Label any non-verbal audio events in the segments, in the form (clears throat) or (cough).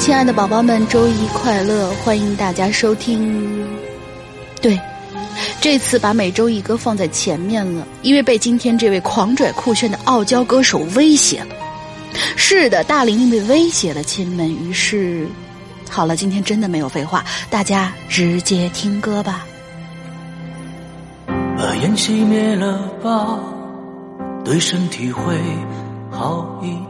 亲爱的宝宝们，周一快乐！欢迎大家收听。对，这次把每周一歌放在前面了，因为被今天这位狂拽酷炫的傲娇歌手威胁了。是的，大玲玲被威胁了，亲们。于是，好了，今天真的没有废话，大家直接听歌吧。把烟熄灭了吧，对身体会好一。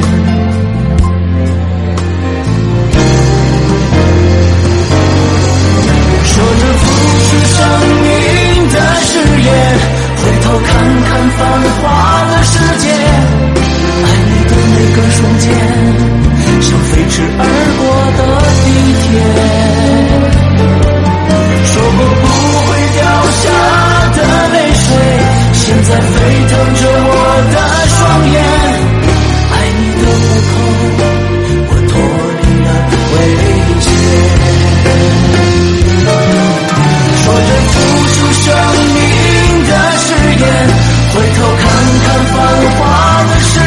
回头看看繁华的世界，爱你的每个瞬间，像飞驰而过的地铁。说过不会掉下的泪水，现在沸腾着我的双眼。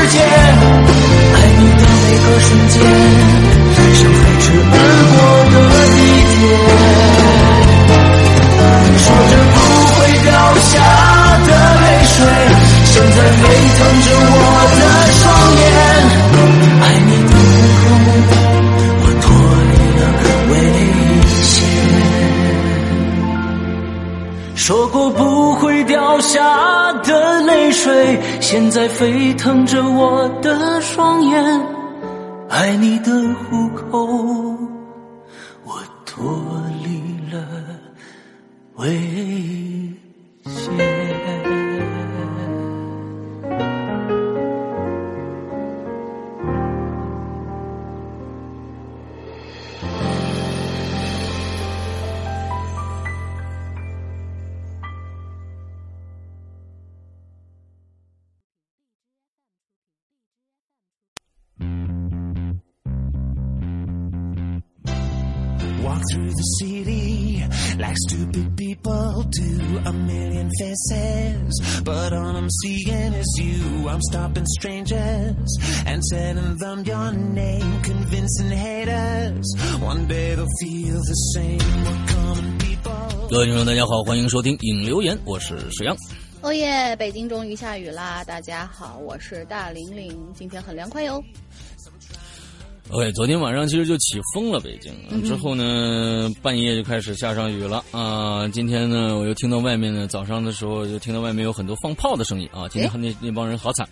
世界，爱你的每个瞬间，像飞驰而过的地铁。说着不会掉下的泪水，现在沸腾着我的双眼。爱你的虎口，我脱离了危险。说过不会掉下的泪水，现在沸腾着 Walk through the city like stupid people do. A million faces, but all I'm seeing is you. I'm stopping strangers and telling them your name, convincing haters. One day they'll feel the same. We're common people. 各位听众，大家好，欢迎收听影留言，我是石阳。哦耶！北京终于下雨啦！大家好，我是大玲玲，今天很凉快哟。OK，昨天晚上其实就起风了，北京、之后呢，半夜就开始下上雨了。啊、今天呢，我又听到外面呢，早上的时候就听到外面有很多放炮的声音啊。今天那那帮人好惨，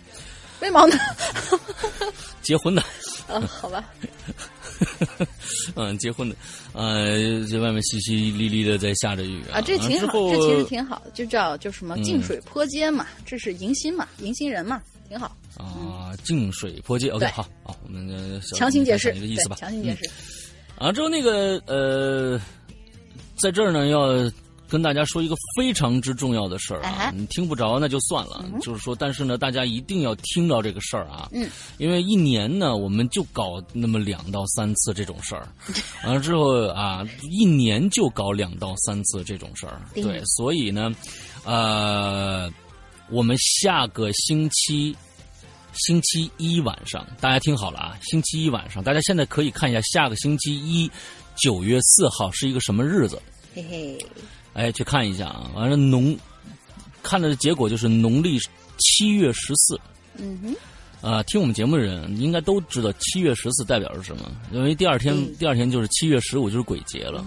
为毛呢？(laughs) (laughs) 结婚的，啊，好吧，嗯，结婚的，呃，这外面淅淅沥沥的在下着雨啊。啊，这挺好，这其实挺好，就叫就什么嗯。净水泼街嘛，这是迎新嘛，迎新人嘛，挺好。啊，净水泼街。OK，好，好，我们强行解释，讲这个意思吧对，。强行解释。啊，之后那个呃，在这儿呢要跟大家说一个非常之重要的事儿啊哎，你听不着那就算了，就是说，但是呢，大家一定要听到这个事儿啊，嗯，因为一年呢，我们就搞那么两到三次这种事儿，(laughs) 完了之后啊，一年就搞两到三次这种事儿，对对，所以呢，呃，我们下个星期。星期一晚上，大家听好了啊！星期一晚上，大家现在可以看一下下个星期一，九月四号是一个什么日子？嘿嘿，哎，去看一下啊！完了农，看的结果就是农历七月十四。嗯哼，啊、听我们节目的人应该都知道七月十四代表是什么，因为第二天、嗯第二天就是七月十五，就是鬼节了。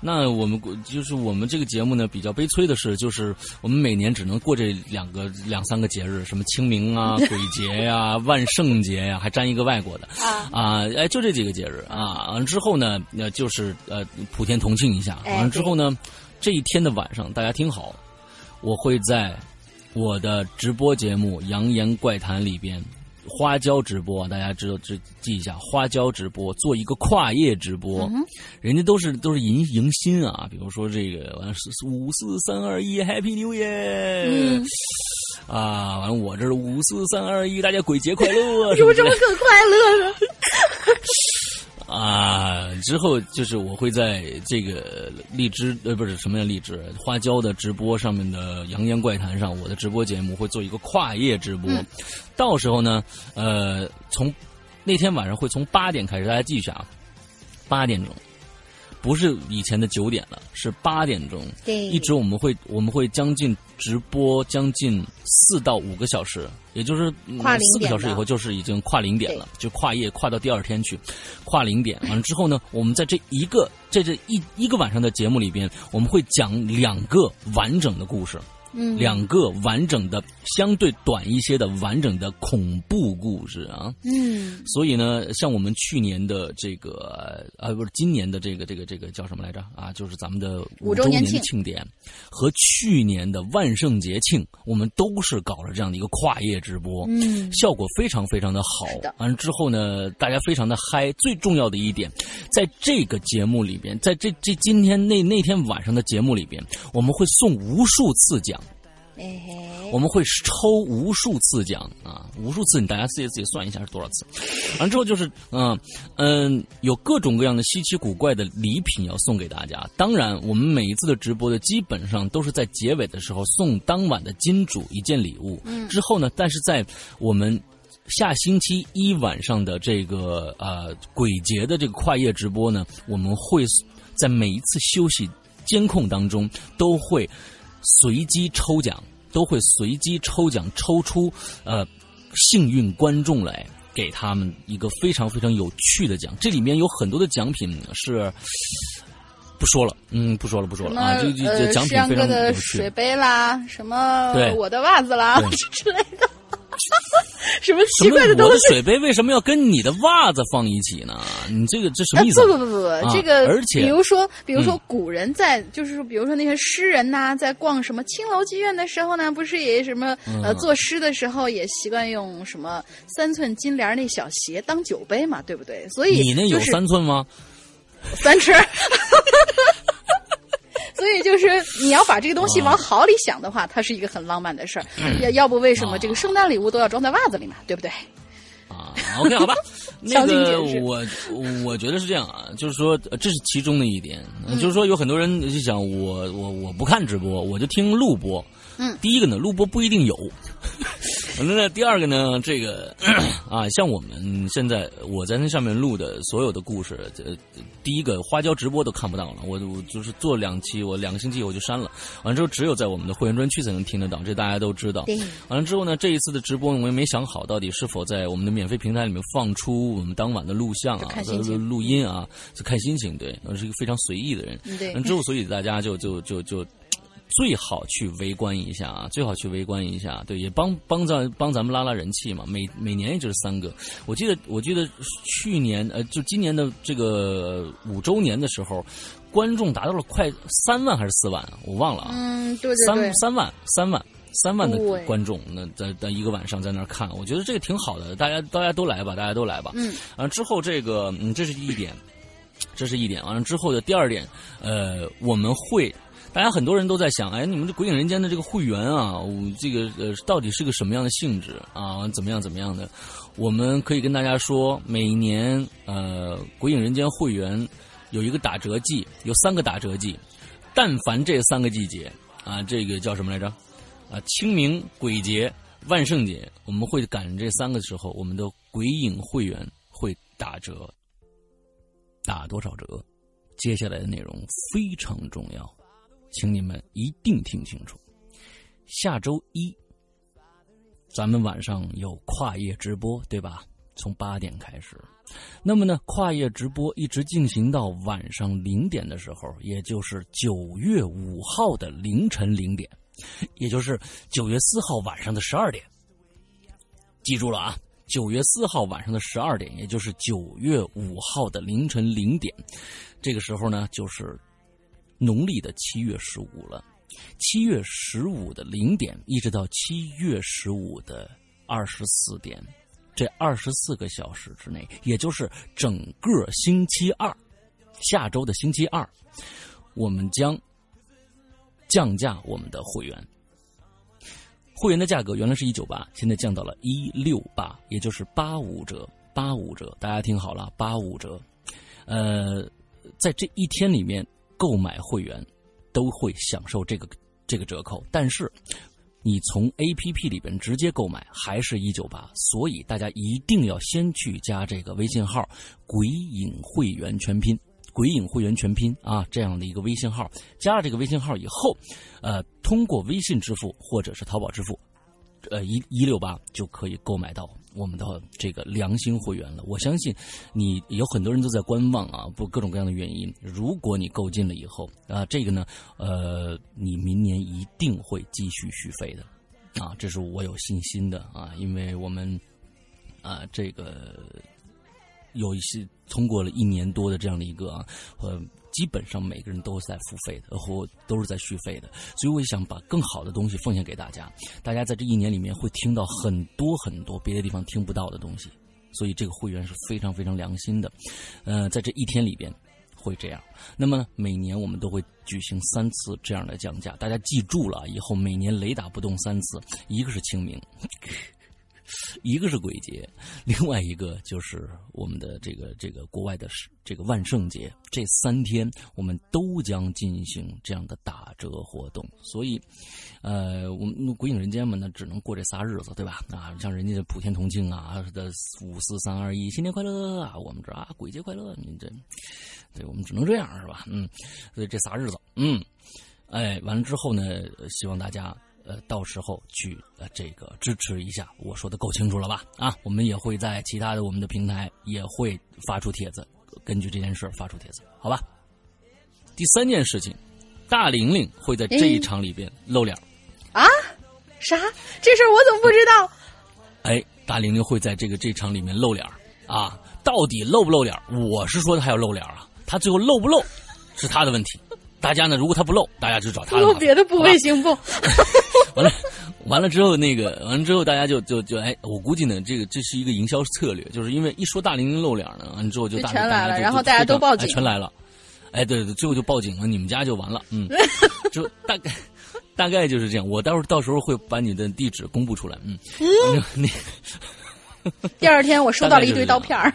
那我们就是我们这个节目呢，比较悲催的是，就是我们每年只能过这两个两三个节日，什么清明啊、(laughs) 鬼节呀、万圣节呀、还沾一个外国的啊啊，哎，就这几个节日啊。完了之后呢，那就是呃普天同庆一下。哎完了之后呢，这一天的晚上，大家听好，我会在我的直播节目《扬言怪谈》里边，花椒直播，大家知道记记一下，花椒直播做一个跨业直播，人家都是都是迎迎新啊，比如说这个完是五四三二一，Happy New Year，、嗯。啊，完了我这是五四三二一，大家鬼节快乐，(laughs) 有这什么这么可快乐呢？(laughs) 啊，之后就是我会在这个荔枝呃不是什么样荔枝？花椒的直播上面的《扬言怪谈》上，我的直播节目会做一个跨页直播，到时候呢，呃，从那天晚上会从八点开始，大家记一下啊，八点钟，不是以前的九点了，是八点钟，对。一直我们会我们会将近直播将近四到五个小时，也就是四个小时以后就是已经跨零点了，就跨夜跨到第二天去，跨零点。完了之后呢，我们在这一个在这一一个晚上的节目里边，我们会讲两个完整的故事。嗯，两个完整的、相对短一些的完整的恐怖故事啊。嗯所以呢，像我们去年的这个呃，不是今年的这个这个这个叫什么来着啊？就是咱们的五五周年庆典和去年的万圣节庆，我们都是搞了这样的一个跨夜直播，嗯效果非常非常的好。完了之后呢，大家非常的嗨。最重要的一点，在这个节目里边，在这这今天那那天晚上的节目里边，我们会送无数次奖。我们会抽无数次奖啊，无数次，你大家自己自己算一下是多少次。完了之后就是，嗯嗯，有各种各样的稀奇古怪的礼品要送给大家。当然，我们每一次的直播的基本上都是在结尾的时候送当晚的金主一件礼物。嗯，之后呢，但是在我们。下星期一晚上的这个呃鬼节的这个跨夜直播呢，我们会在每一次休息监控当中都会随机抽奖，都会随机抽奖抽出呃幸运观众来，给他们一个非常非常有趣的奖。这里面有很多的奖品是。不说了，嗯，不说了，不说了啊！这这呃这奖品非常有趣的水。杯啦，什么对我的袜子啦 (laughs) 之类的，什么什么奇怪的东西？我的水杯为什么要跟你的袜子放一起呢？你这个这什啊么意思？不不不不不，啊这个而且比如说，比如说嗯古人在，就是说，比如说那些诗人呐、在逛什么青楼妓院的时候呢，不是也什么呃嗯作诗的时候也习惯用什么三寸金莲那小鞋当酒杯嘛，对不对？所以你那有就是三寸吗？三尺。(laughs) 所以就是你要把这个东西往好里想的话，它是一个很浪漫的事儿。要要不为什么这个圣诞礼物都要装在袜子里嘛，对不对？啊，OK，好吧。(laughs) 那个我我觉得是这样啊，就是说呃这是其中的一点，嗯就是说有很多人就想我我我不看直播，我就听录播。嗯，第一个呢，录播不一定有。(laughs) 那呢，第二个呢，这个 (clears throat) 啊，像我们现在我在那上面录的所有的故事，呃，第一个花椒直播都看不到了，我我就是做两期，我两个星期我就删了，完了之后只有在我们的会员专区才能听得到，这大家都知道。对完了之后呢，这一次的直播我也没想好到底是否在我们的免费平台里面放出我们当晚的录像啊、看心情录音啊，就看心情。对，我是一个非常随意的人。嗯对完之后，所以大家就就就就。最好去围观一下啊！最好去围观一下，对，也帮帮咱帮咱们拉拉人气嘛。每每年也就是三个，我记得我记得去年呃，就今年的这个五周年的时候，观众达到了快三万还是四万啊？我忘了啊。嗯，对对对三，三万三万三万的观众，那在在一个晚上在那儿看，我觉得这个挺好的，大家大家都来吧，大家都来吧。嗯，啊，之后这个嗯，这是一点，这是一点。完了之后的第二点，呃，我们会。大家很多人都在想，哎，你们这《鬼影人间》的这个会员啊，我这个呃，到底是个什么样的性质啊？怎么样怎么样的？我们可以跟大家说，每年呃，《鬼影人间》会员有一个打折季，有三个打折季，但凡这三个季节啊，这个叫什么来着？啊，清明、鬼节、万圣节，我们会赶这三个时候，我们的鬼影会员会打折，打多少折？接下来的内容非常重要，请你们一定听清楚。下周一，咱们晚上有跨夜直播，对吧？从八点开始。那么呢，跨夜直播一直进行到晚上零点的时候，也就是九月五号的凌晨零点，也就是九月四号晚上的十二点。记住了啊，九月四号晚上的十二点，也就是九月五号的凌晨零点，这个时候呢，就是农历的七月十五了。七月十五的零点，一直到七月十五的二十四点。这二十四个小时之内，也就是整个星期二，下周的星期二，我们将降价我们的会员。会员的价格原来是一九八，现在降到了一六八，也就是八五折，八五折。大家听好了，八五折。呃，在这一天里面购买会员都会享受这个这个折扣，但是。你从 A P P 里边直接购买还是一九八，所以大家一定要先去加这个微信号“鬼影会员全拼”，“鬼影会员全拼”啊，这样的一个微信号。加了这个微信号以后，呃，通过微信支付或者是淘宝支付，呃一一六八就可以购买到我们的这个良心会员了。我相信你有很多人都在观望啊，不各种各样的原因。如果你购进了以后啊，这个呢，呃，你明年一定会继续续费的。啊，这是我有信心的啊，因为我们啊，这个有一些通过了一年多的这样的一个啊，呃，基本上每个人都是在付费的，或都是在续费的，所以我也想把更好的东西奉献给大家。大家在这一年里面会听到很多很多别的地方听不到的东西，所以这个会员是非常非常良心的。呃，在这一天里边。会这样，那么每年我们都会举行三次这样的降价，大家记住了，以后每年雷打不动三次，一个是清明，一个是鬼节，另外一个就是我们的这个这个国外的这个万圣节，这三天我们都将进行这样的打折活动，所以，呃，我们鬼影人间嘛，那只能过这仨日子，对吧？啊，像人家的普天同庆啊，的五四三二一，新年快乐啊，我们这啊，鬼节快乐，你这。对我们只能这样是吧？嗯，所以这仨日子，嗯，哎，完了之后呢，希望大家呃到时候去呃这个支持一下。我说的够清楚了吧？啊，我们也会在其他的我们的平台也会发出帖子，根据这件事发出帖子，好吧？第三件事情，大玲玲会在这一场里边露脸啊？啥？这事儿我怎么不知道？哎，大玲玲会在这个这场里面露脸啊？到底露不露脸？我是说她要露脸啊。他最后露不露，是他的问题。大家呢，如果他不露，大家就找他露别的部位行不？(laughs) (laughs) 完了，完了之后，那个完了之后，大家就就就哎，我估计呢，这个这是一个营销策略，就是因为一说大玲玲露脸呢，完了之后就大全来了，然后大家都报警，全来了。哎，对对，最后就报警了，你们家就完了，嗯，(laughs) 就大概大概就是这样。我待会儿到时候会把你的地址公布出来，嗯，那第二天我收到了一堆刀片儿。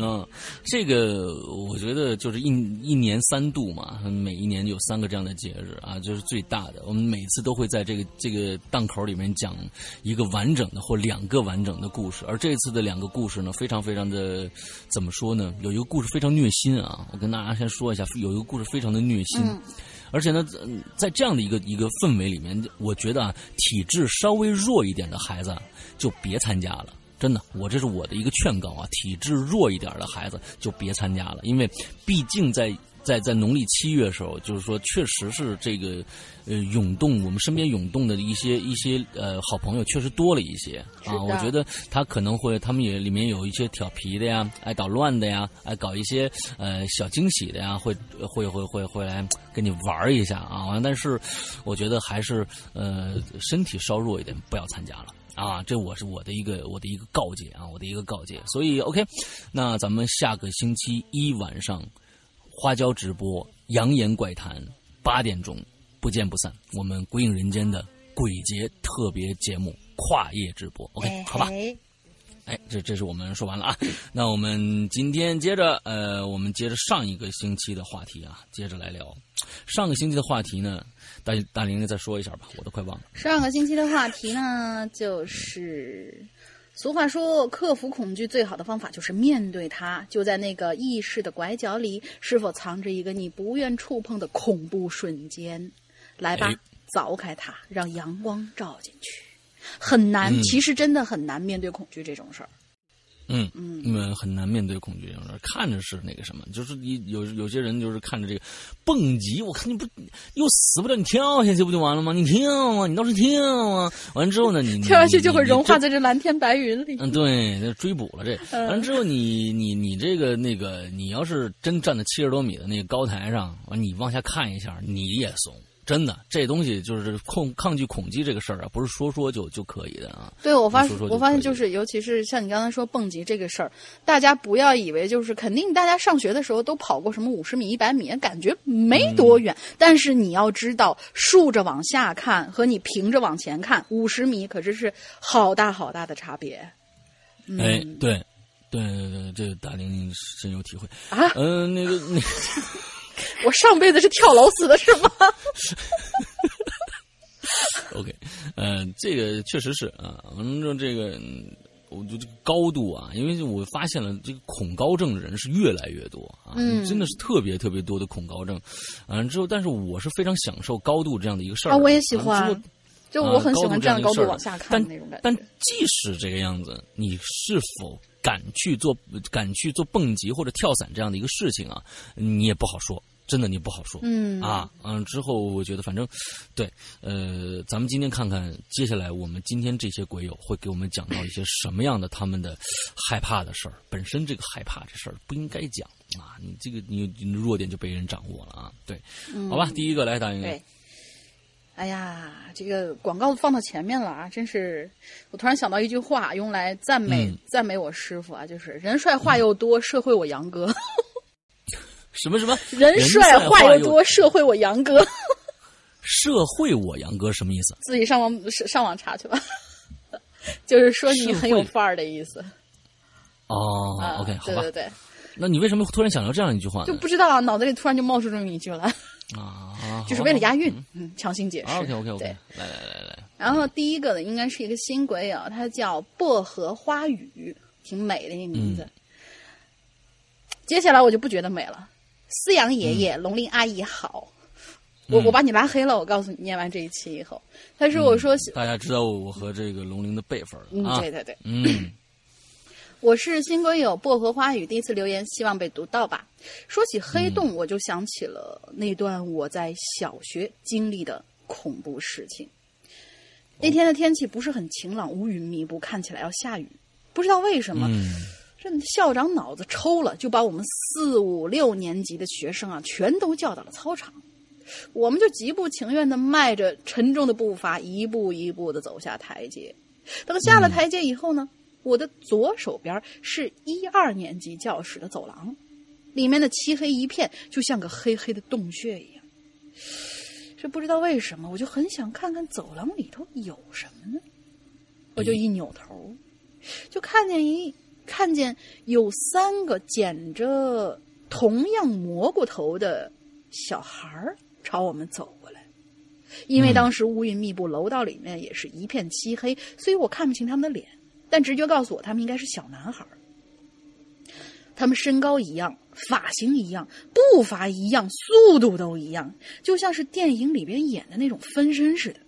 嗯，这个我觉得就是一一年三度嘛，每一年有三个这样的节日啊，就是最大的。我们每次都会在这个这个档口里面讲一个完整的或两个完整的故事，而这次的两个故事呢，非常非常的怎么说呢？有一个故事非常虐心啊，我跟大家先说一下，有一个故事非常的虐心，而且呢，在这样的一个一个氛围里面，我觉得啊，体质稍微弱一点的孩子就别参加了。真的，我这是我的一个劝告啊！体质弱一点的孩子就别参加了，因为毕竟在在在农历七月的时候，就是说确实是这个呃涌动，我们身边涌动的一些一些呃好朋友确实多了一些啊。我觉得他可能会，他们也里面有一些调皮的呀，爱捣乱的呀，爱搞一些呃小惊喜的呀，会会会会会来跟你玩一下啊。但是我觉得还是呃身体稍弱一点，不要参加了。啊，这我是我的一个我的一个告诫啊，我的一个告诫。所以，OK，那咱们下个星期一晚上花椒直播《扬言怪谈》八点钟不见不散。我们鬼影人间的鬼节特别节目跨夜直播，OK，好吧？哎，这这是我们说完了啊。那我们今天接着呃，我们接着上一个星期的话题啊，接着来聊上个星期的话题呢。大大玲玲再说一下吧，我都快忘了。上个星期的话题呢，就是俗话说，克服恐惧最好的方法就是面对它。就在那个意识的拐角里，是否藏着一个你不愿触碰的恐怖瞬间？来吧，凿开它，让阳光照进去。很难，其实真的很难面对恐惧这种事儿。嗯嗯，因为很难面对恐惧，看着是那个什么，就是你有有些人就是看着这个蹦极，我看你不又死不了，你跳下去不就完了吗？你跳啊，你倒是跳啊！完了之后呢，你 (laughs) 跳下去就会融化在这蓝天白云里。嗯，对，那追捕了这。完了之后，你你你这个那个，你要是真站在七十多米的那个高台上，完你往下看一下，你也怂。真的，这东西就是控抗拒恐惧这个事儿啊，不是说说就就可以的啊。对，我发我发现就是，尤其是像你刚才说蹦极这个事儿，大家不要以为就是肯定，大家上学的时候都跑过什么五十米、一百米，感觉没多远。但是你要知道，竖着往下看和你平着往前看，五十米可真是好大好大的差别。哎，对，对对对，这个大玲深有体会啊。嗯，那个那。我上辈子是跳楼死的，是吗？(laughs) OK，呃，这个确实是啊。完了之后，这个我就这个高度啊，因为我发现了这个恐高症的人是越来越多啊，真的是特别特别多的恐高症。完了之后，但是我是非常享受高度这样的一个事儿。啊，我也喜欢。就我很喜啊欢这样一个事儿的度往下看但的那种感觉但觉。即使这个样子，你是否敢去做敢去做蹦极或者跳伞这样的一个事情啊？你也不好说，真的你不好说。嗯啊，嗯，之后我觉得反正，对，呃，咱们今天看看接下来我们今天这些鬼友会给我们讲到一些什么样的他们的害怕的事儿。本身这个害怕这事儿不应该讲啊，你这个你你的弱点就被人掌握了啊。对，好吧，第一个来大英，嗯对，哎呀，这个广告放到前面了啊！真是，我突然想到一句话，用来赞美、嗯赞美我师傅啊，就是人帅话又多，社会我杨哥。什么什么 (laughs) 人帅话又多，社会我杨哥。社会我杨哥什么意思？(laughs) 自己上网上网查去吧，(laughs) 就是说你很有范儿的意思。哦、啊 o k 好吧。对对对，那你为什么突然想到这样一句话呢？就不知道啊，脑子里突然就冒出这么一句来，啊，就是为了押韵，嗯，强行解释。OK OK OK，对来来来来，然后第一个呢，应该是一个新鬼友，他叫薄荷花语，挺美的一名字。嗯接下来我就不觉得美了。思阳爷爷、龙鳞阿姨好，我我把你拉黑了。我告诉你，念完这一期以后，他说我说，大家知道我和这个龙鳞的辈分了嗯，啊。对对对，嗯，我是新歌友薄荷花语，第一次留言，希望被读到吧。说起黑洞，我就想起了那段我在小学经历的恐怖事情。那天的天气不是很晴朗，乌云密布，看起来要下雨。不知道为什么，嗯这校长脑子抽了，就把我们四五六年级的学生啊，全都叫到了操场。我们就极不情愿的迈着沉重的步伐，一步一步的走下台阶。等下了台阶以后呢，我的左手边是一二年级教室的走廊，里面的漆黑一片，就像个黑黑的洞穴一样。这不知道为什么，我就很想看看走廊里头有什么呢。我就一扭头，就看见一看见有三个剪着同样蘑菇头的小孩儿朝我们走过来。因为当时乌云密布，楼道里面也是一片漆黑，所以我看不清他们的脸，但直觉告诉我他们应该是小男孩儿。他们身高一样，发型一样，步伐一样，速度都一样，就像是电影里边演的那种分身似的。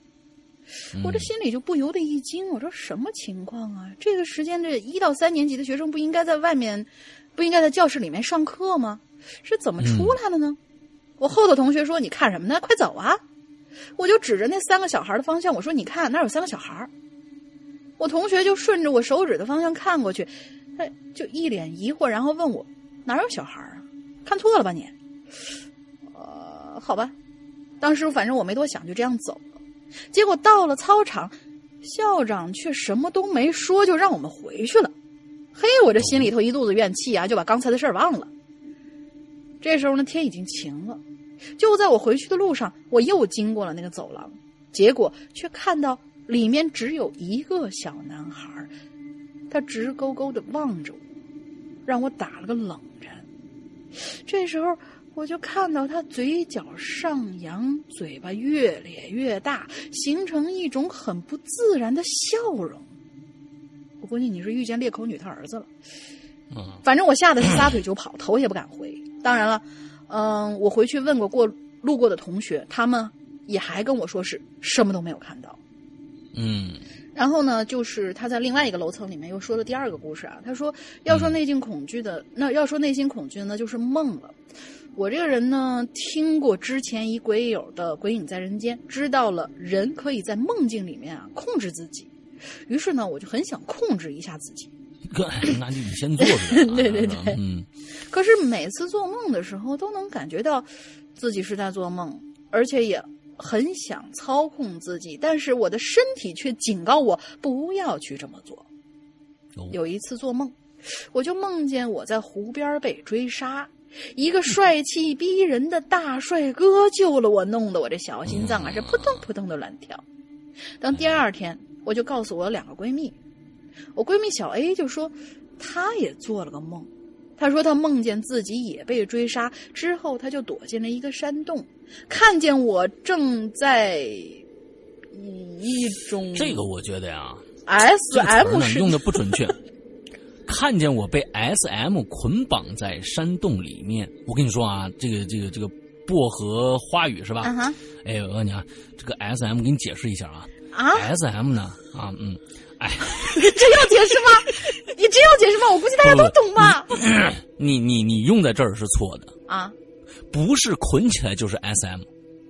我这心里就不由得一惊，我说什么情况啊？这个时间，这一到三年级的学生不应该在外面，不应该在教室里面上课吗？是怎么出来的呢？我后头同学说：“你看什么呢？快走啊！”我就指着那三个小孩的方向，我说：“你看，那有三个小孩。”我同学就顺着我手指的方向看过去，他就一脸疑惑，然后问我：“哪有小孩啊？看错了吧你？”呃，好吧，当时反正我没多想，就这样走了。结果到了操场，校长却什么都没说，就让我们回去了。嘿，我这心里头一肚子怨气啊，就把刚才的事儿忘了。这时候呢，天已经晴了。就在我回去的路上，我又经过了那个走廊，结果却看到里面只有一个小男孩，他直勾勾的望着我，让我打了个冷战。这时候，我就看到他嘴角上扬，嘴巴越咧越大，形成一种很不自然的笑容。我估计你是遇见裂口女她儿子了。嗯反正我吓得是撒腿就跑，头也不敢回。当然了，嗯、我回去问过过路过的同学，他们也还跟我说是什么都没有看到。嗯然后呢，就是他在另外一个楼层里面又说了第二个故事啊。他说，要说内心恐惧的，那要说内心恐惧的，那就是梦了。我这个人呢，听过之前一鬼友的《鬼影在人间》，知道了人可以在梦境里面啊控制自己。于是呢，我就很想控制一下自己。哥，那就你先做出来啊。对对对嗯可是每次做梦的时候，都能感觉到自己是在做梦，而且也很想操控自己，但是我的身体却警告我不要去这么做。哦有一次做梦，我就梦见我在湖边被追杀，一个帅气逼人的大帅哥救了我，弄得我这小心脏啊是扑通扑通的乱跳。等第二天，我就告诉我两个闺蜜，我闺蜜小 A 就说，她也做了个梦。她说她梦见自己也被追杀，之后她就躲进了一个山洞，看见我正在以一种这个我觉得呀，S 这个词 M 呢是用的不准确。看见我被 S M 捆绑在山洞里面，我跟你说啊，这个这个这个薄荷花语是吧？啊哈，哎，我告诉你啊，这个 S M 给你解释一下啊，啊，S M 呢？啊，嗯，哎，(laughs) 这要解释吗？你真要解释吗？我估计大家都懂吧？(coughs) 你你你用在这儿是错的，啊不是捆起来就是 S M，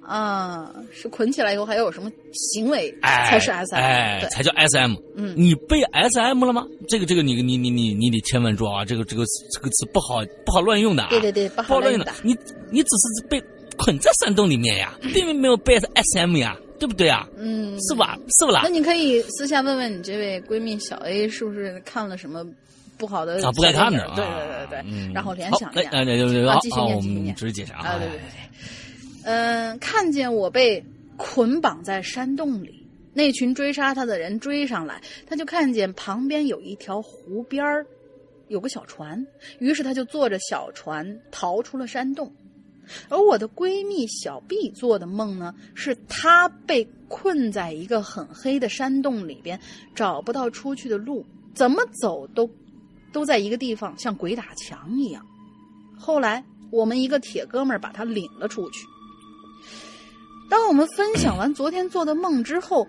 啊，是捆起来以后还有什么行为哎，才是 S M？哎，对，才叫 S M。嗯你被 S M 了吗？这个这个你你你你你得千万注意啊，这个这个这个词不好不好乱用的啊。对对对，不不好乱用的。。你你只是被捆在山洞里面呀，(laughs) 并没有被 S M 呀，对不对啊？嗯，是吧？是不啦那？你可以私下问问你这位闺蜜小 A 是不是看了什么不好的啊，不该看的小，电影对对对对，嗯然后联想一下。好哎，对对对，啊好继续念我们继续念直接解释啊。啊，对对对，嗯、看见我被捆绑在山洞里，那群追杀他的人追上来，他就看见旁边有一条湖边儿有个小船，于是他就坐着小船逃出了山洞。而我的闺蜜小 B 做的梦呢，是她被困在一个很黑的山洞里边，找不到出去的路，怎么走都都在一个地方，像鬼打墙一样。后来我们一个铁哥们儿把她领了出去。当我们分享完昨天做的梦之后，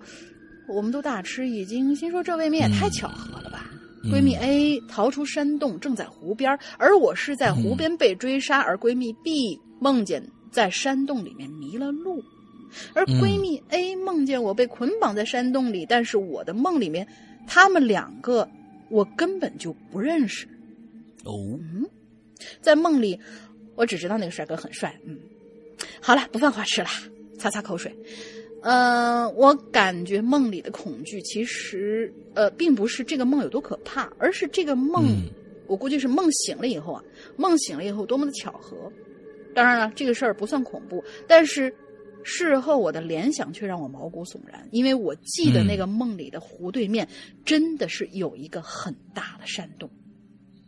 我们都大吃一惊，心说这未免也太巧合了吧。嗯闺蜜 A 逃出山洞，正在湖边，而我是在湖边被追杀，而闺蜜 B 梦见在山洞里面迷了路，而闺蜜 A 梦见我被捆绑在山洞里，但是我的梦里面，他们两个我根本就不认识。哦，嗯在梦里，我只知道那个帅哥很帅。嗯，好了，不犯花痴了，擦擦口水。呃，我感觉梦里的恐惧其实呃，并不是这个梦有多可怕，而是这个梦，嗯我估计是梦醒了以后啊，梦醒了以后多么的巧合。当然了，这个事儿不算恐怖，但是事后我的联想却让我毛骨悚然，因为我记得嗯那个梦里的湖对面真的是有一个很大的山洞。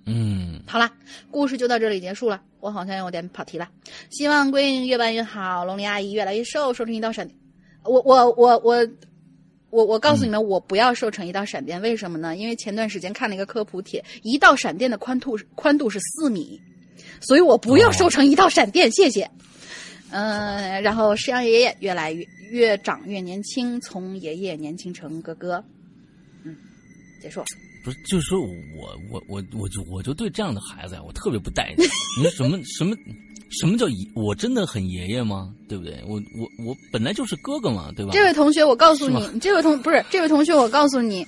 嗯，好啦，故事就到这里结束了。我好像有点跑题了，希望闺女越办越好，龙鳞阿姨越来越瘦，瘦成一道闪电。我我我我我我告诉你们，我不要瘦成一道闪电，为什么呢？因为前段时间看了一个科普帖，一道闪电的宽度宽度是四米，所以我不要瘦成一道闪电，谢谢。嗯、然后石阳爷爷越来越越长越年轻，从爷爷年轻成哥哥。嗯，结束。不是，就是说我我我我就我就对这样的孩子呀，我特别不待见。你说什么什么什么叫爷？我真的很爷爷吗？对不对？我我我本来就是哥哥嘛，对吧？这位同学，我告诉你，这位同不是这位同学，我告诉你，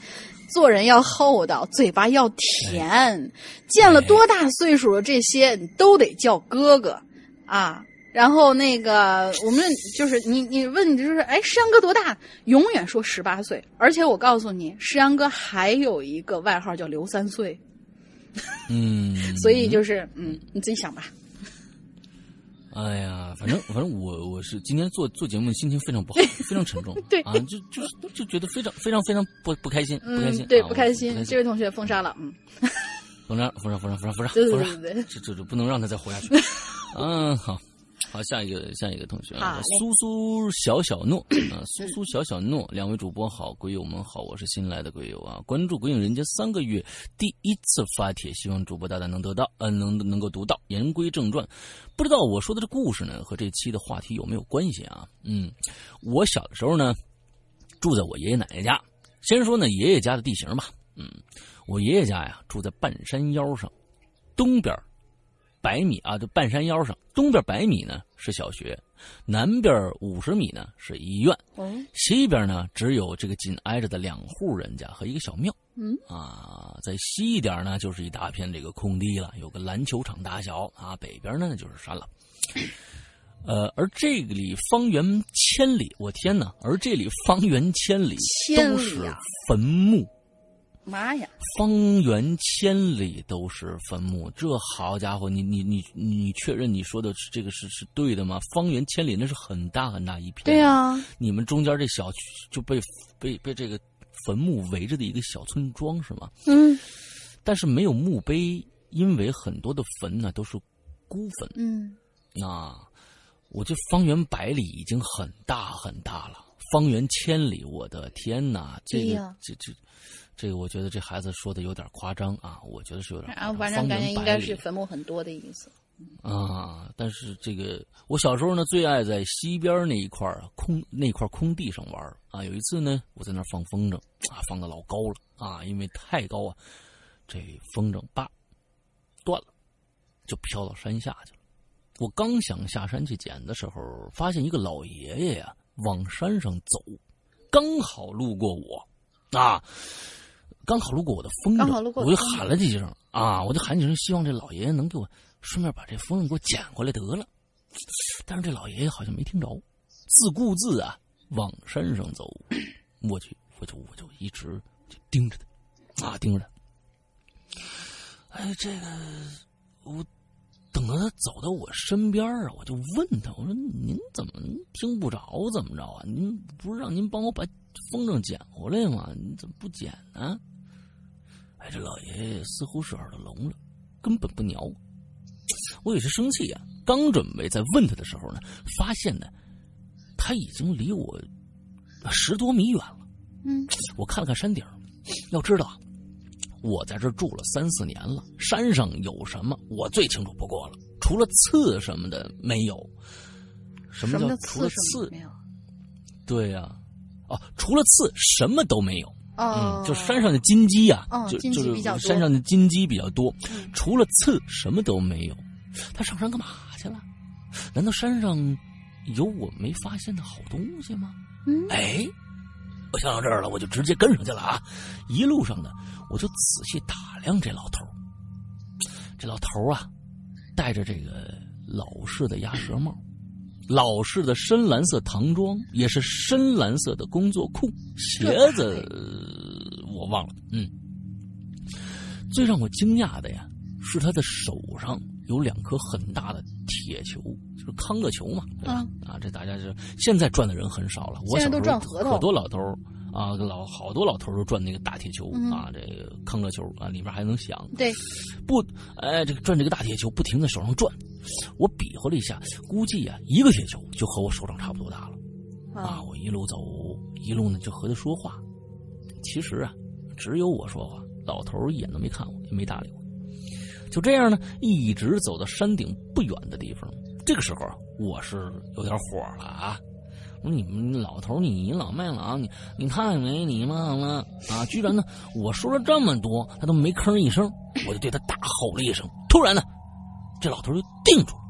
做人要厚道，嘴巴要甜。见了多大岁数的这些，你都得叫哥哥啊。然后那个，我们就是你，你问你就是，哎，诗阳哥多大？永远说十八岁。而且我告诉你，诗阳哥还有一个外号叫刘三岁，嗯，(laughs) 所以就是，嗯，你自己想吧。哎呀，反正反正我我是今天做做节目心情非常不好，(laughs) 非常沉重。对啊，就就是就觉得非常非常非常不不开心，不开心，嗯，对，啊不开心。这位同学封杀了，嗯，封杀封杀封杀封杀封杀封杀，对对对。这这这不能让他再活下去。(laughs) 嗯，好。好，下一个下一个同学啊，苏苏小小诺 (clears throat) 啊，苏苏小小诺，两位主播好，鬼友们好，我是新来的鬼友啊，关注鬼影人间三个月，第一次发帖，希望主播大大能得到，呃，能能够读到。言归正传，不知道我说的这故事呢和这期的话题有没有关系啊？嗯，我小的时候呢，住在我爷爷奶奶家。先说呢爷爷家的地形吧，嗯，我爷爷家呀住在半山腰上，东边百米啊，这半山腰上，东边百米呢是小学，南边五十米呢是医院，嗯，西边呢只有这个紧挨着的两户人家和一个小庙。嗯啊，再西一点呢就是一大片这个空地了，有个篮球场大小啊。北边呢就是山了。(coughs) 呃，而这里方圆千里，我天哪！而这里方圆千里都是坟墓。妈呀！方圆千里都是坟墓，这好家伙，你你你你确认你说的是这个是是对的吗？方圆千里那是很大很大一片。对呀、啊，你们中间这小区就被被被这个坟墓围着的一个小村庄是吗？嗯但是没有墓碑，因为很多的坟呢都是孤坟嗯，啊。我这方圆百里已经很大很大了，方圆千里，我的天哪！这个、这这这个，我觉得这孩子说的有点夸张啊，我觉得是有点反正感觉应该是坟墓很多的意思。啊，但是这个我小时候呢，最爱在西边那一块啊空那块空地上玩啊。有一次呢，我在那儿放风筝啊，放的老高了啊，因为太高啊，这风筝叭断了，就飘到山下去了。我刚想下山去捡的时候，发现一个老爷爷呀往山上走，刚好路过我啊，刚好路过我的风刚好路过筝，我就喊了几声啊，我就喊几声，希望这老爷爷能给我。顺便把这风筝给我捡回来得了，但是这老爷爷好像没听着，自顾自啊往山上走。我去，我就我就一直就盯着他，啊盯着他。哎，这个我等到他走到我身边啊，我就问他，我说您怎么听不着？怎么着啊？您不是让您帮我把风筝捡回来吗？你怎么不捡呢？哎，这老爷爷似乎是耳朵聋了，根本不鸟我。我有些生气呀，刚准备再问他的时候呢，发现呢，他已经离我十多米远了。嗯，我看了看山顶，要知道，我在这住了三四年了，山上有什么我最清楚不过了，除了刺什么的没有。什么叫除了刺？没有。对呀，哦，除了刺什么都没有。哦，嗯，就山上的金鸡啊，哦就就是山上的金鸡比较多，嗯除了刺什么都没有。他上山干嘛去了？难道山上有我没发现的好东西吗？嗯，哎，我想到这儿了，我就直接跟上去了啊！一路上呢，我就仔细打量这老头这老头啊，戴着这个老式的鸭舌帽，老式的深蓝色唐装，也是深蓝色的工作裤，鞋子呃我忘了。嗯，最让我惊讶的呀，是他的手上有两颗很大的铁球，就是康乐球嘛。啊，这大家就现在转的人很少了。我现在都小时候可多老头儿啊，老好多老头儿都转那个大铁球、嗯啊，这个坑了球啊，里面还能响。对，不，哎，这个转这个大铁球不停在手上转，我比划了一下，估计啊、一个铁球就和我手掌差不多大了啊！我一路走，一路呢就和他说话。其实啊，只有我说话，老头儿一眼都没看我，也没搭理我。就这样呢，一直走到山顶不远的地方。这个时候，我是有点火了啊！你们老头，你倚老卖老，你你太没礼貌了啊！居然呢，我说了这么多，他都没吭一声，我就对他大吼了一声。突然呢，这老头就定住了，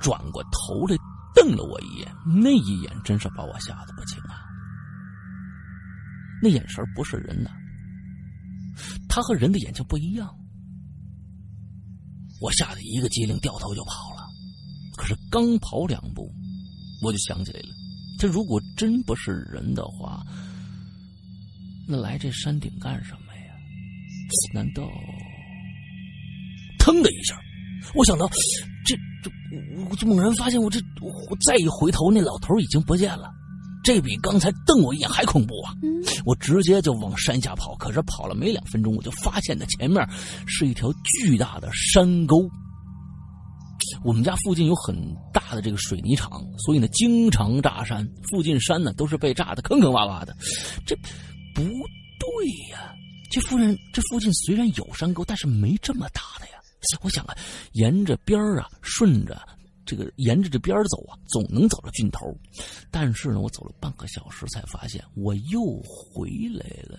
转过头来瞪了我一眼，那一眼真是把我吓得不轻啊！那眼神不是人的，他和人的眼睛不一样。我吓得一个机灵，掉头就跑了。可是刚跑两步，我就想起来了，这如果真不是人的话，那来这山顶干什么呀？难道……腾的一下，我想到，这这，我猛然发现，我这我再一回头，那老头已经不见了。这比刚才瞪我一眼还恐怖啊！嗯我直接就往山下跑，可是跑了没两分钟，我就发现的前面是一条巨大的山沟。我们家附近有很大的这个水泥厂，所以呢经常炸山，附近山呢都是被炸的坑坑洼洼的。这不对呀、这附近这附近虽然有山沟，但是没这么大的呀。我想啊，沿着边儿啊，顺着这个沿着这边儿走啊，总能走到尽头。但是呢，我走了半个小时才发现我又回来了。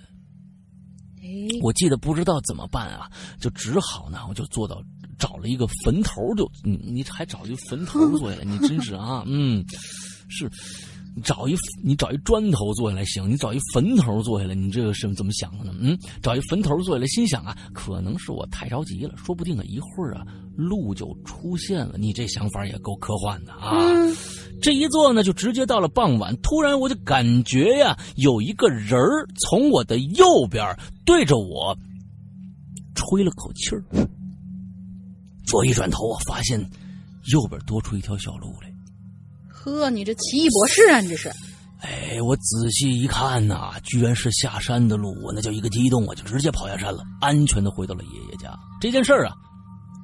哎，我记得不知道怎么办啊，就只好呢，我就坐到找了一个坟头就，你你还找一个坟头坐下来，你真是啊，嗯，是。你找一你找一砖头坐下来行，你找一坟头坐下来，你这个是怎么想的呢？嗯，找一坟头坐下来，心想啊，可能是我太着急了，说不定啊一会儿啊路就出现了。你这想法也够科幻的啊！嗯这一坐呢，就直接到了傍晚。突然我就感觉呀，有一个人儿从我的右边对着我吹了口气儿。我一转头，我发现右边多出一条小路来。呵，你这奇异博士啊，你这是？哎，我仔细一看呐、居然是下山的路，我那叫一个激动，我就直接跑下山了，安全的回到了爷爷家。这件事儿啊，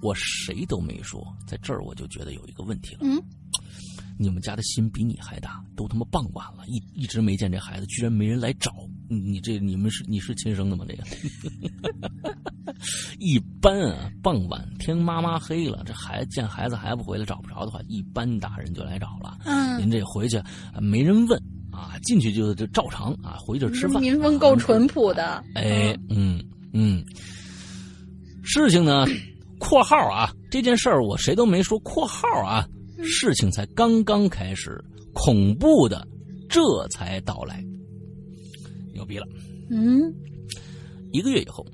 我谁都没说，在这儿我就觉得有一个问题了。嗯，你们家的心比你还大，都他妈傍晚了，一一直没见这孩子，居然没人来找你，你这你们是你是亲生的吗？这个 (laughs) 一般啊，傍晚天妈妈黑了，这孩子见孩子还不回来找不着的话，一般大人就来找了。嗯，您这回去啊没人问啊，进去就就照常啊，回去吃饭。民风够淳朴的。哎，嗯嗯，事情呢，括号啊，这件事儿我谁都没说，括号啊。事情才刚刚开始，恐怖的这才到来，牛逼了。嗯，一个月以后，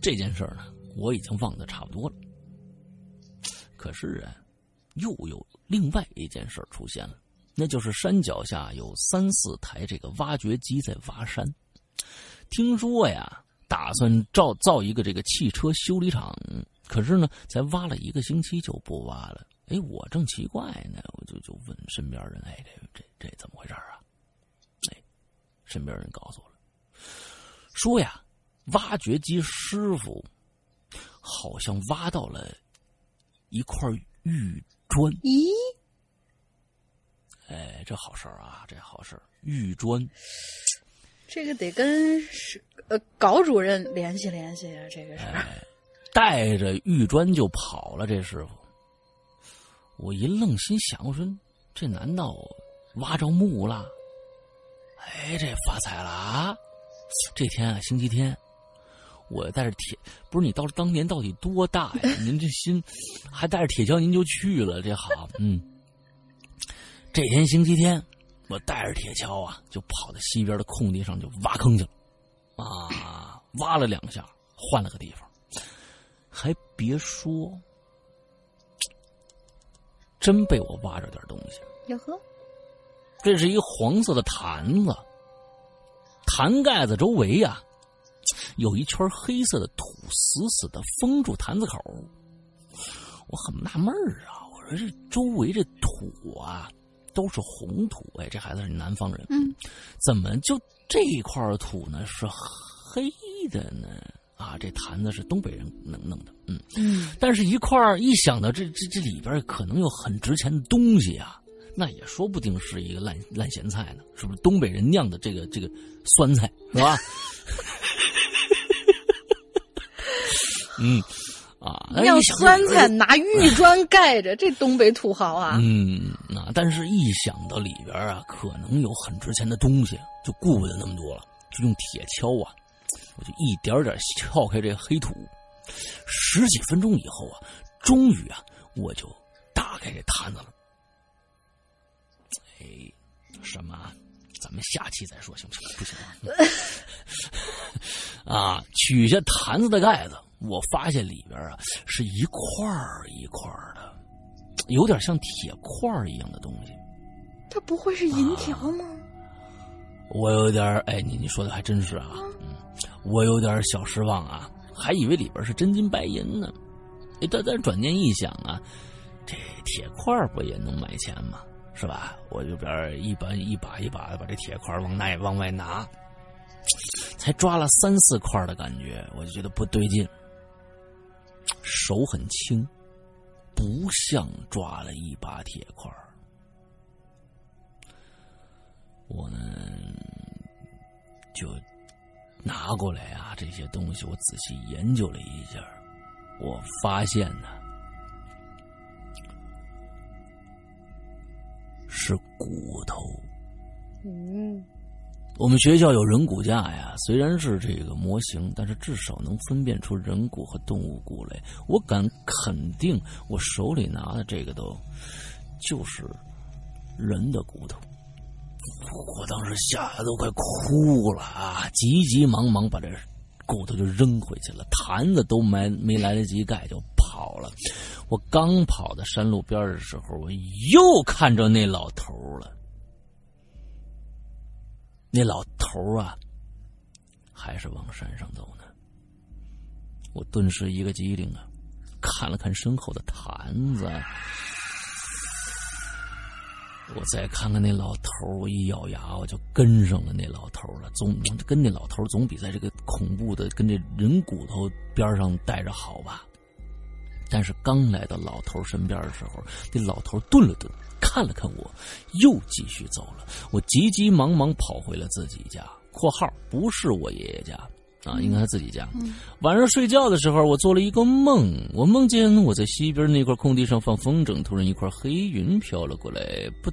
这件事儿呢，我已经忘得差不多了。可是啊，又有另外一件事出现了，那就是山脚下有三四台这个挖掘机在挖山。听说呀，打算造造一个这个汽车修理厂，可是呢，才挖了一个星期就不挖了。哎，我正奇怪呢，我就就问身边人：“哎，这这这怎么回事啊？”哎，身边人告诉我了，说呀，挖掘机师傅好像挖到了一块玉砖。咦？哎，这好事儿啊，这好事儿，玉砖。这个得跟是呃高主任联系联系啊，这个是。哎，带着玉砖就跑了，这师傅。我一愣，心想：“我说，这难道挖着墓了？哎，这发财了啊！这天啊，星期天，我带着铁，不是你到当年到底多大呀？您这心还带着铁锹，您就去了，这好，嗯。这天星期天，我带着铁锹啊，就跑到西边的空地上就挖坑去了，啊，挖了两下，换了个地方，还别说。”真被我挖着点东西，哟呵，这是一黄色的坛子，坛盖子周围呀，有一圈黑色的土，死死的封住坛子口。我很纳闷啊，我说这周围这土啊都是红土，哎，这孩子是南方人，嗯，怎么就这块土呢是黑的呢？啊，这坛子是东北人能弄的，嗯嗯，但是，一块一想到这这这里边可能有很值钱的东西啊，那也说不定是一个烂烂咸菜呢，是不是？东北人酿的这个这个酸菜是吧？(laughs) 嗯，啊，酿酸菜拿玉砖盖着，这东北土豪啊！嗯，啊，但是一想到里边啊，可能有很值钱的东西，就顾不得那么多了，就用铁锹啊。我就一点点撬开这黑土，十几分钟以后啊，终于啊，我就打开这坛子了。哎，什么？咱们下期再说行不行？不行啊！(laughs) 啊，取下坛子的盖子，我发现里边啊是一块一块的，有点像铁块一样的东西。它不会是银条吗？我有点哎，你你说的还真是啊。我有点小失望啊，还以为里边是真金白银呢。哎，但但转念一想啊，这铁块不也能买钱吗？是吧？我这边一把一把一把的把这铁块往那往外拿，才抓了三四块的感觉，我就觉得不对劲。手很轻，不像抓了一把铁块。我呢，就。拿过来啊，这些东西我仔细研究了一下，我发现呢是骨头。嗯，我们学校有人骨架呀，虽然是这个模型，但是至少能分辨出人骨和动物骨来。我敢肯定，我手里拿的这个都就是人的骨头。我当时吓得都快哭了啊！急急忙忙把这骨头就扔回去了，坛子都没没来得及盖就跑了。我刚跑到山路边的时候，我又看着那老头了。那老头啊，还是往山上走呢。我顿时一个机灵啊，看了看身后的坛子。我再看看那老头我一咬牙，我就跟上了那老头了。总跟那老头总比在这个恐怖的跟这人骨头边上待着好吧？但是刚来到老头身边的时候，那老头顿了顿，看了看我，又继续走了。我急急忙忙跑回了自己家（括号不是我爷爷家啊，应该他自己家）。晚上睡觉的时候，我做了一个梦，我梦见我在西边那块空地上放风筝，突然一块黑云飘了过来，不。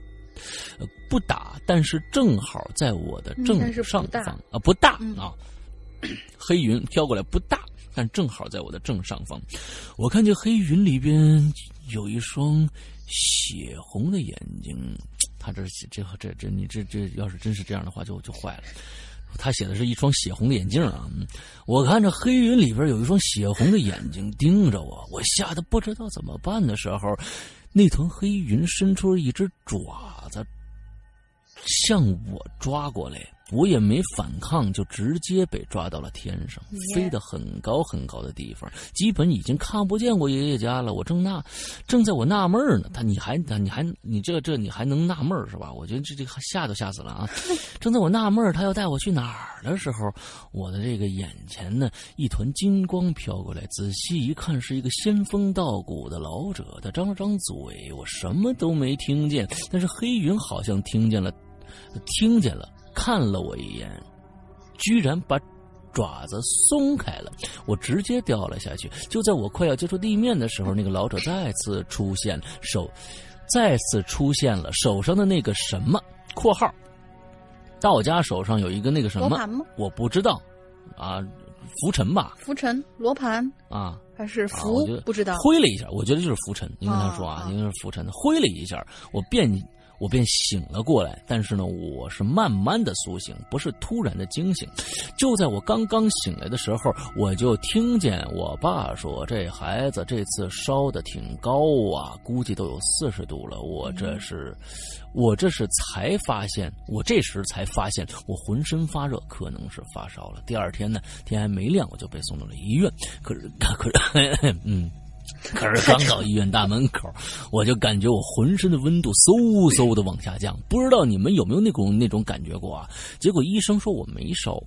呃，不打，但是正好在我的正上方啊，不大啊，(clears throat) 黑云飘过来不大，但正好在我的正上方。我看见黑云里边有一双血红的眼睛，他这这这这你这这要是真是这样的话，就就坏了。他写的是一双血红的眼镜啊，我看着黑云里边有一双血红的眼睛盯着我，我吓得不知道怎么办的时候。那团黑云伸出了一只爪子，向我抓过来。我也没反抗，就直接被抓到了天上，飞得很高很高的地方，基本已经看不见我爷爷家了。我正纳，正在我纳闷呢，他你还你还你这这你还能纳闷是吧？我觉得这这吓都吓死了啊！(laughs) 正在我纳闷他要带我去哪儿的时候，我的这个眼前呢，一团金光飘过来，仔细一看是一个仙风道骨的老者，他张了张嘴，我什么都没听见，但是黑云好像听见了，听见了。看了我一眼，居然把爪子松开了，我直接掉了下去。就在我快要接触地面的时候，那个老者再次出现，手再次出现了，手上的那个什么（括号）道家手上有一个那个什么？我不知道啊，浮尘吧？浮尘罗盘啊？还是浮？不知道。挥了一下，我觉得就是浮尘。你跟他说啊，应该是浮尘。挥了一下，我便。我便醒了过来，但是呢，我是慢慢的苏醒，不是突然的惊醒。就在我刚刚醒来的时候，我就听见我爸说：“这孩子这次烧的挺高啊，估计都有四十度了。”我这是，我这是才发现，我这时才发现我浑身发热，可能是发烧了。第二天呢，天还没亮，我就被送到了医院。可是，(laughs) 可是，(laughs) 嗯。可是刚到医院大门口，(laughs) 我就感觉我浑身的温度嗖嗖的往下降，不知道你们有没有那种那种感觉过啊？结果医生说我没烧，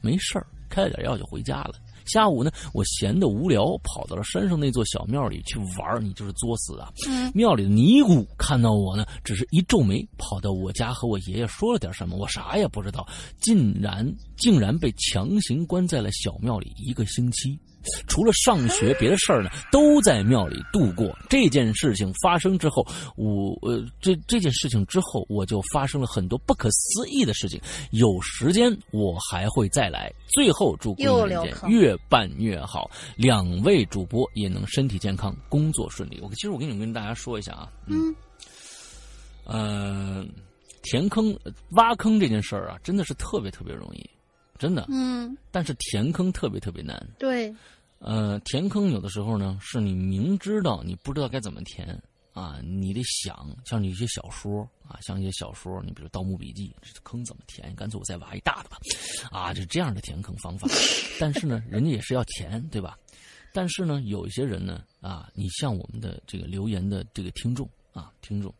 没事儿，开了点药就回家了。下午呢，我闲得无聊，跑到了山上那座小庙里去玩你就是作死啊！庙里的尼姑看到我呢，只是一皱眉，跑到我家和我爷爷说了点什么，我啥也不知道，竟然竟然被强行关在了小庙里一个星期。除了上学，别的事儿呢都在庙里度过。这件事情发生之后，我呃，这这件事情之后，我就发生了很多不可思议的事情。有时间我还会再来。最后祝闺女姐越办越好，两位主播也能身体健康，工作顺利。我其实我跟你们跟大家说一下啊，嗯，呃，填坑挖坑这件事儿啊，真的是特别特别容易，真的，嗯，但是填坑特别特别难，对。呃，填坑有的时候呢，是你明知道你不知道该怎么填啊，你得想，像你一些小说啊，像一些小说，你比如《盗墓笔记》，这坑怎么填？干脆我再挖一大的吧，啊，就这样的填坑方法。(laughs) 但是呢，人家也是要填，对吧？但是呢，有一些人呢，啊，你像我们的这个留言的这个听众啊，听众，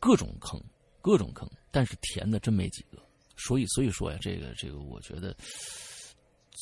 各种坑，各种坑，但是填的真没几个。所以，所以说呀，这个，这个，我觉得。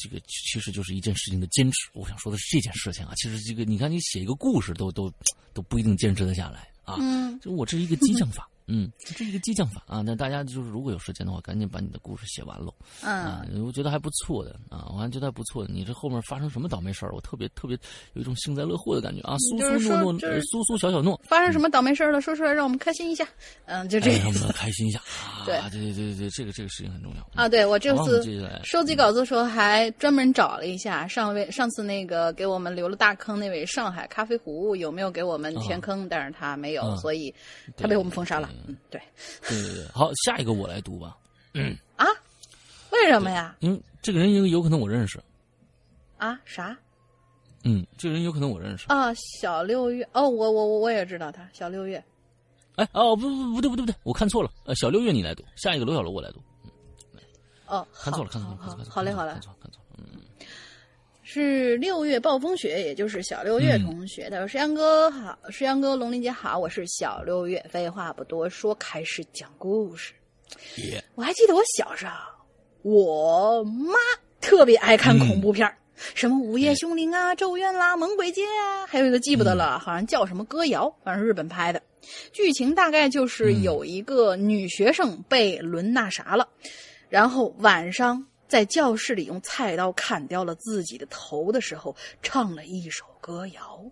这个其实就是一件事情的坚持。我想说的是这件事情啊，其实这个你看，你写一个故事都都都不一定坚持得下来啊。嗯，就我这是一个激将法。嗯，这是一个激将法啊！那大家就是如果有时间的话，赶紧把你的故事写完喽。嗯，我觉得还不错的啊，我还觉得还不错的。你这后面发生什么倒霉事儿，我特别特别有一种幸灾乐祸的感觉啊！苏苏诺诺，苏苏小小诺，发生什么倒霉事儿了？说出来让我们开心一下。嗯，就这样。让我们开心一下。对对对对对，这个这个事情很重要啊！对我这次收集稿子的时候还专门找了一下上位上次那个给我们留了大坑那位上海咖啡壶有没有给我们填坑，但是他没有，所以他被我们封杀了。嗯，对。对对对，好，下一个我来读吧。嗯啊，为什么呀？因为这个人有有可能我认识。啊？啥？嗯，这个人有可能我认识。啊，小六月。哦，我我我我也知道他，小六月。哎哦，不不不对不对不对，我看错了。呃，小六月你来读，下一个罗小楼我来读。嗯哦，看错了，看错了，看错了，好嘞好嘞，看错看错。是六月暴风雪，也就是小六月同学。他说：“石阳哥好，石阳哥，龙鳞姐好，我是小六月。废话不多说，开始讲故事。我还记得我小时候，我妈特别爱看恐怖片什么午夜凶铃啊、咒怨啦、猛鬼街啊，还有一个记不得了，好像叫什么歌谣，反正日本拍的。剧情大概就是有一个女学生被轮那啥了，然后晚上在教室里用菜刀砍掉了自己的头的时候，唱了一首歌谣。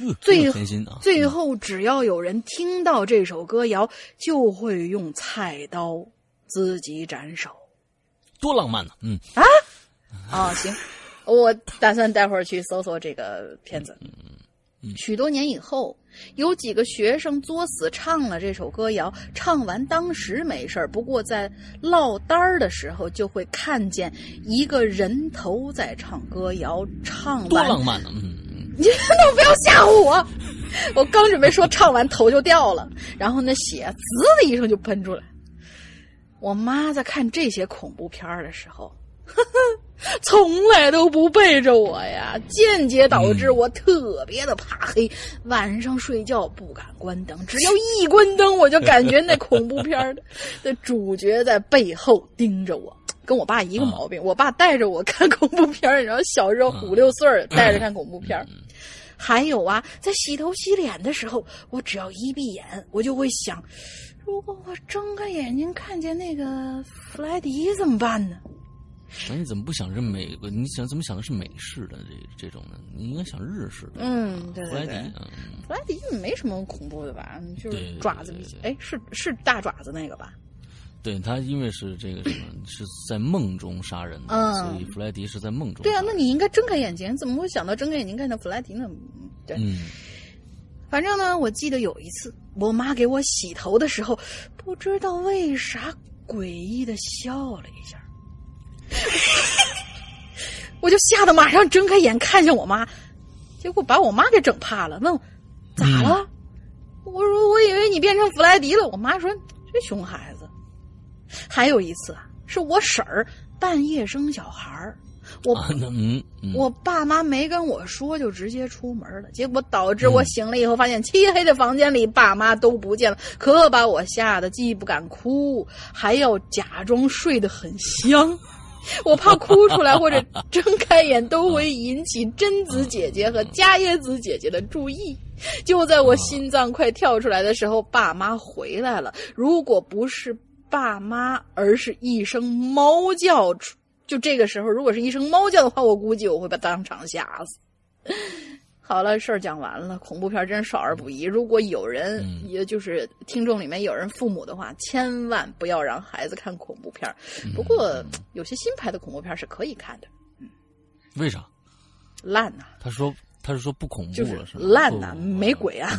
呃 (laughs) 最这么贴心啊，最后，只要有人听到这首歌谣，就会用菜刀自己斩首。多浪漫呢、嗯，啊，行，我打算待会儿去搜索这个片子。许多年以后，有几个学生作死唱了这首歌谣，唱完当时没事儿，不过在落单儿的时候就会看见一个人头在唱歌谣，唱完多浪漫呢、嗯嗯，你 (laughs) 真的不要吓唬我！(laughs) 我刚准备说唱完头就掉了，然后那血滋的一声就喷出来。我妈在看这些恐怖片儿的时候，(laughs) 从来都不背着我呀，间接导致我特别的怕黑，晚上睡觉不敢关灯，只要一关灯，我就感觉那恐怖片儿的 (laughs) 的主角在背后盯着我。跟我爸一个毛病，我爸带着我看恐怖片儿，然后小时候五六岁儿带着看恐怖片儿。还有啊，在洗头洗脸的时候，我只要一闭眼，我就会想，如果我睁开眼睛看见那个弗莱迪怎么办呢？那你怎么不想是美国？你想怎么想的是美式的这这种呢？你应该想日式的。嗯，对弗莱迪对对，啊，嗯弗莱迪没什么恐怖的吧？就是对对爪子对对，对哎，是是大爪子那个吧？对他因为是这个什么，是在梦中杀人的，嗯所以弗莱迪是在梦中。对啊，那你应该睁开眼睛，怎么会想到睁开眼睛看到弗莱迪呢？嗯对，嗯，反正呢，我记得有一次，我妈给我洗头的时候，不知道为啥诡异的笑了一下，(laughs) 我就吓得马上睁开眼看见我妈，结果把我妈给整怕了，问我咋了？我说我以为你变成弗莱迪了。我妈说这熊孩子。还有一次啊，是我婶儿半夜生小孩儿，我啊，那嗯嗯，我爸妈没跟我说，就直接出门了，结果导致我醒了以后，发现漆黑的房间里爸妈都不见了，可把我吓得既不敢哭，还要假装睡得很香。我怕哭出来或者睁开眼都会引起贞子姐姐和伽椰子姐姐的注意。就在我心脏快跳出来的时候，爸妈回来了。如果不是爸妈，而是一声猫叫出，就这个时候，如果是一声猫叫的话，我估计我会被当场吓死。好了，事儿讲完了，恐怖片真少儿不宜。如果有人，嗯。也就是听众里面有人父母的话，千万不要让孩子看恐怖片不过有些新拍的恐怖片是可以看的，为啥？烂呐、他说他是说不恐怖就是了是吧？烂呐、没鬼啊！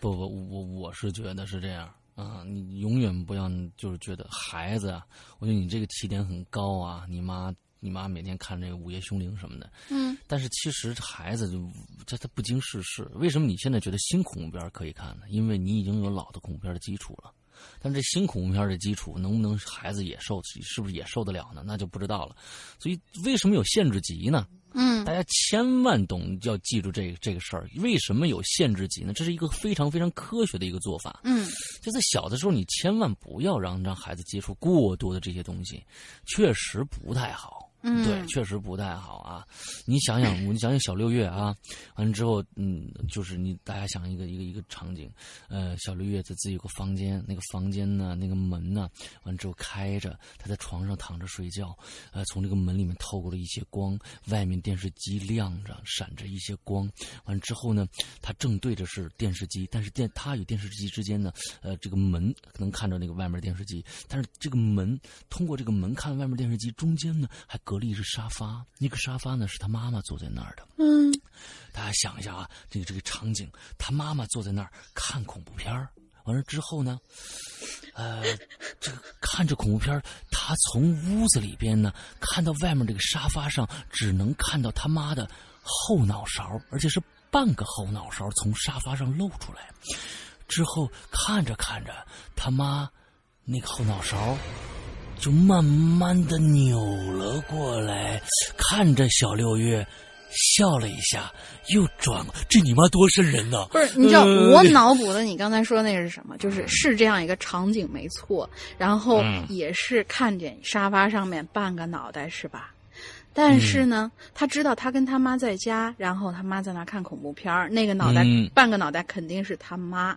不不，我我是觉得是这样。啊，你永远不要就是觉得孩子啊，我觉得你这个起点很高啊，你妈你妈每天看这个《午夜凶铃》什么的，嗯，但是其实孩子就这他不经世事，为什么你现在觉得新恐怖片可以看呢？因为你已经有老的恐怖片的基础了。但这新恐怖片的基础能不能孩子也受，是不是也受得了呢？那就不知道了。所以为什么有限制级呢？嗯大家千万懂要记住这个这个事儿。为什么有限制级呢？这是一个非常非常科学的一个做法。嗯就在小的时候，你千万不要让让孩子接触过多的这些东西，确实不太好。嗯，对，确实不太好啊！你想想，你想想小六月啊，完了之后，嗯，就是你大家想一个一个一个场景，呃，小六月在自己有个房间，那个房间呢，那个门呢，完了之后开着，他在床上躺着睡觉，呃，从这个门里面透过了一些光，外面电视机亮着，闪着一些光，完了之后呢，他正对着是电视机，但是电他与电视机之间呢，呃，这个门能看着那个外面电视机，但是这个门通过这个门看外面电视机，中间呢还隔了一只沙发，那个沙发呢是他妈妈坐在那儿的。嗯大家想一下啊，这个这个场景，他妈妈坐在那儿看恐怖片儿，完了之后呢，呃，这个看着恐怖片儿，他从屋子里边呢看到外面这个沙发上，只能看到他妈的后脑勺，而且是半个后脑勺从沙发上露出来。之后看着看着，他妈那个后脑勺就慢慢的扭了过来，看着小六月。笑了一下，又转过，这你妈多瘆人呐！不是，你知道呃我脑补的，你刚才说那是什么？(laughs) 就是是这样一个场景，没错。然后嗯也是看见沙发上面半个脑袋，是吧？但是呢，他知道他跟他妈在家，然后他妈在那看恐怖片儿，那个脑袋、嗯半个脑袋肯定是他妈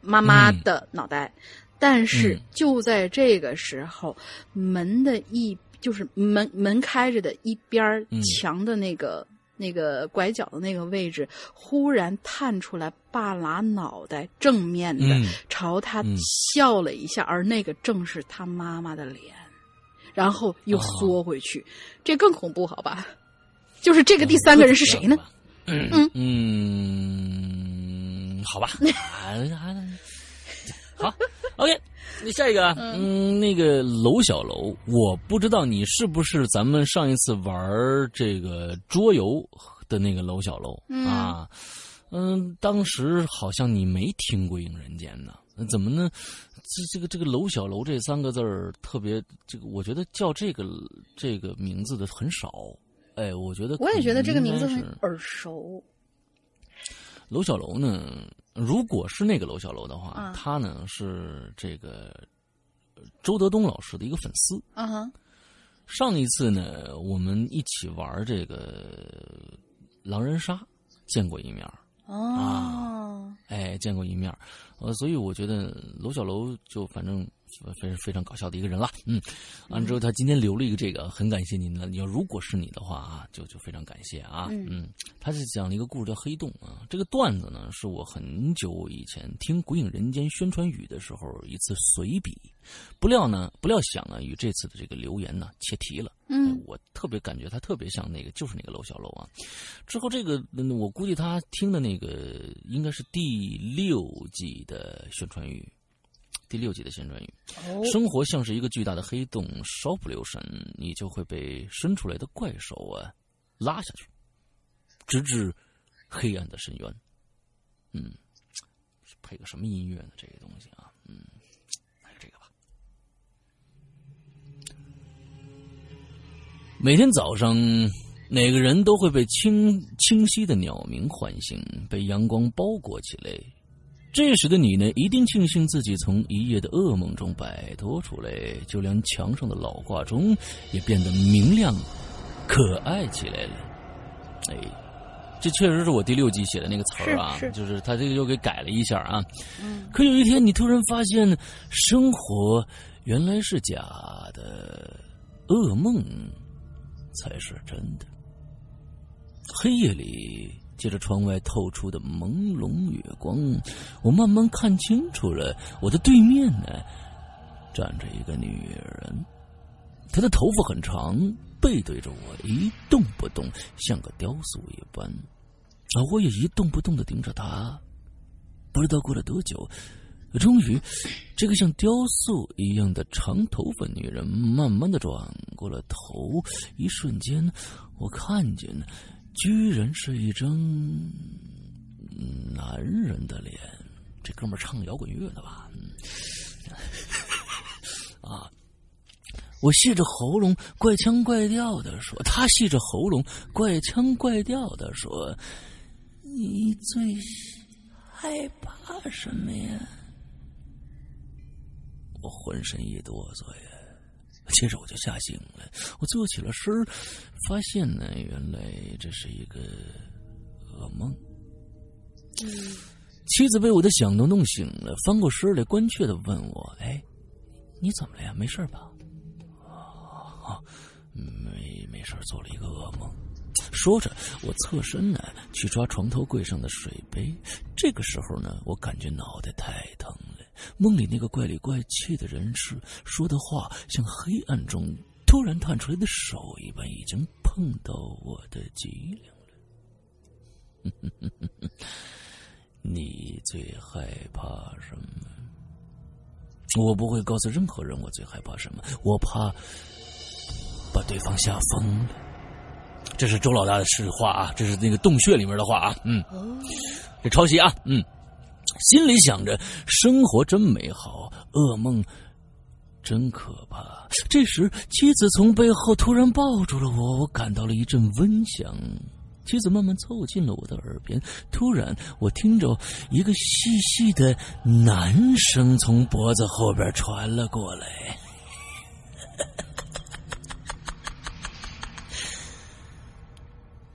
妈妈的脑袋。但是嗯。就在这个时候，门的一就是门门开着的一边墙的那个、那个拐角的那个位置，忽然探出来半拉脑袋，正面的、嗯。朝他嗯笑了一下，而那个正是他妈妈的脸。然后又哦缩回去，这更恐怖，好吧？就是这个第三个人是谁呢？嗯嗯嗯，好吧，啊好，OK，那下一个啊，嗯，那个楼小楼，我不知道你是不是咱们上一次玩这个桌游的那个楼小楼、嗯啊，嗯，当时好像你没听过《影人间》呢，那怎么呢？这这个这个楼小楼这三个字儿特别，这个我觉得叫这个这个名字的很少。哎，我觉得我也觉得这个名字耳熟。楼小楼呢，如果是那个楼小楼的话，啊他呢是这个周德东老师的一个粉丝。啊哈，上一次呢，我们一起玩这个狼人杀，见过一面儿。哦，哎，见过一面呃，所以我觉得楼小楼就反正非非常搞笑的一个人了，嗯，完了之后他今天留了一个这个，很感谢您了。你要如果是你的话啊，就就非常感谢啊，嗯他是讲了一个故事叫《黑洞》啊，这个段子呢是我很久以前听《鬼影人间》宣传语的时候一次随笔，不料呢，不料想啊，与这次的这个留言呢切题了。哎嗯，我特别感觉他特别像那个，就是那个楼小楼啊。之后这个，嗯我估计他听的那个应该是第六季的宣传语，第六集的宣传语。哦生活像是一个巨大的黑洞，稍不留神，你就会被伸出来的怪手啊拉下去，直至黑暗的深渊。嗯，配个什么音乐呢？这个东西啊，嗯，这个吧。每天早上，每个人都会被清清晰的鸟鸣唤醒，被阳光包裹起来。这时的你呢，一定庆幸自己从一夜的噩梦中摆脱出来，就连墙上的老挂钟也变得明亮、可爱起来了。哎，这确实是我第六集写的那个词儿啊，是是就是他这个又给改了一下啊。嗯可有一天，你突然发现，生活原来是假的，噩梦才是真的。黑夜里，借着窗外透出的朦胧月光，我慢慢看清楚了，我的对面呢，站着一个女人。她的头发很长，背对着我，一动不动，像个雕塑一般。而我也一动不动的盯着她。不知道过了多久，终于，这个像雕塑一样的长头发女人慢慢的转过了头，一瞬间，我看见了，居然是一张男人的脸。这哥们儿唱摇滚乐的吧？(laughs) 啊。我细着喉咙，怪腔怪调的说：“他细着喉咙，怪腔怪调的说，你最害怕什么呀？”我浑身一哆嗦呀，接着我就吓醒了。我坐起了身儿，发现呢，原来这是一个噩梦。妻子被我的响动弄醒了，翻过身来，关切的问我：“哎，你怎么了呀？没事吧？”啊，没没事，做了一个噩梦。说着，我侧身呢去抓床头柜上的水杯。这个时候呢，我感觉脑袋太疼了。梦里那个怪里怪气的人是说的话，像黑暗中突然探出来的手一般，已经碰到我的脊梁了。你最害怕什么？我不会告诉任何人我最害怕什么，我怕把对方吓疯了。这是周老大的实话啊，这是那个洞穴里面的话啊，嗯，这抄袭啊，嗯，心里想着生活真美好，噩梦真可怕。这时妻子从背后突然抱住了我，我感到了一阵温香。妻子慢慢凑近了我的耳边，突然我听着一个细细的男声从脖子后边传了过来。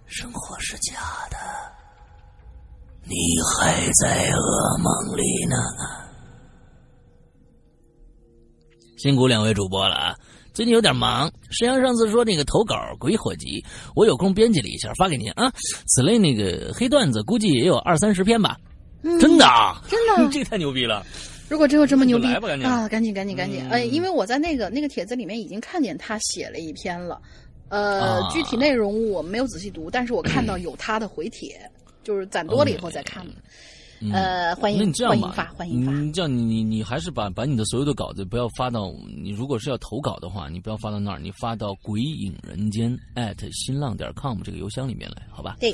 生活是假的。你还在噩梦里呢。辛苦两位主播了啊！最近有点忙。石阳上次说那个投稿《鬼火集》，我有空编辑了一下，发给您啊。此类那个黑段子，估计也有二三十篇吧。嗯真的啊，真的 (laughs) 这太牛逼了！如果真有这么牛逼那就来吧赶紧啊，赶紧赶紧赶紧！嗯哎，因为我在那个那个帖子里面已经看见他写了一篇了，呃，啊具体内容我没有仔细读，但是我看到有他的回帖，就是攒多了以后再看嘛。嗯呃，欢迎那你这样吧，欢迎发欢迎发。你这样你你你还是把把你的所有的稿子不要发到你如果是要投稿的话，你不要发到那儿，你发到鬼影人间新浪点 com 这个邮箱里面来，好吧？对，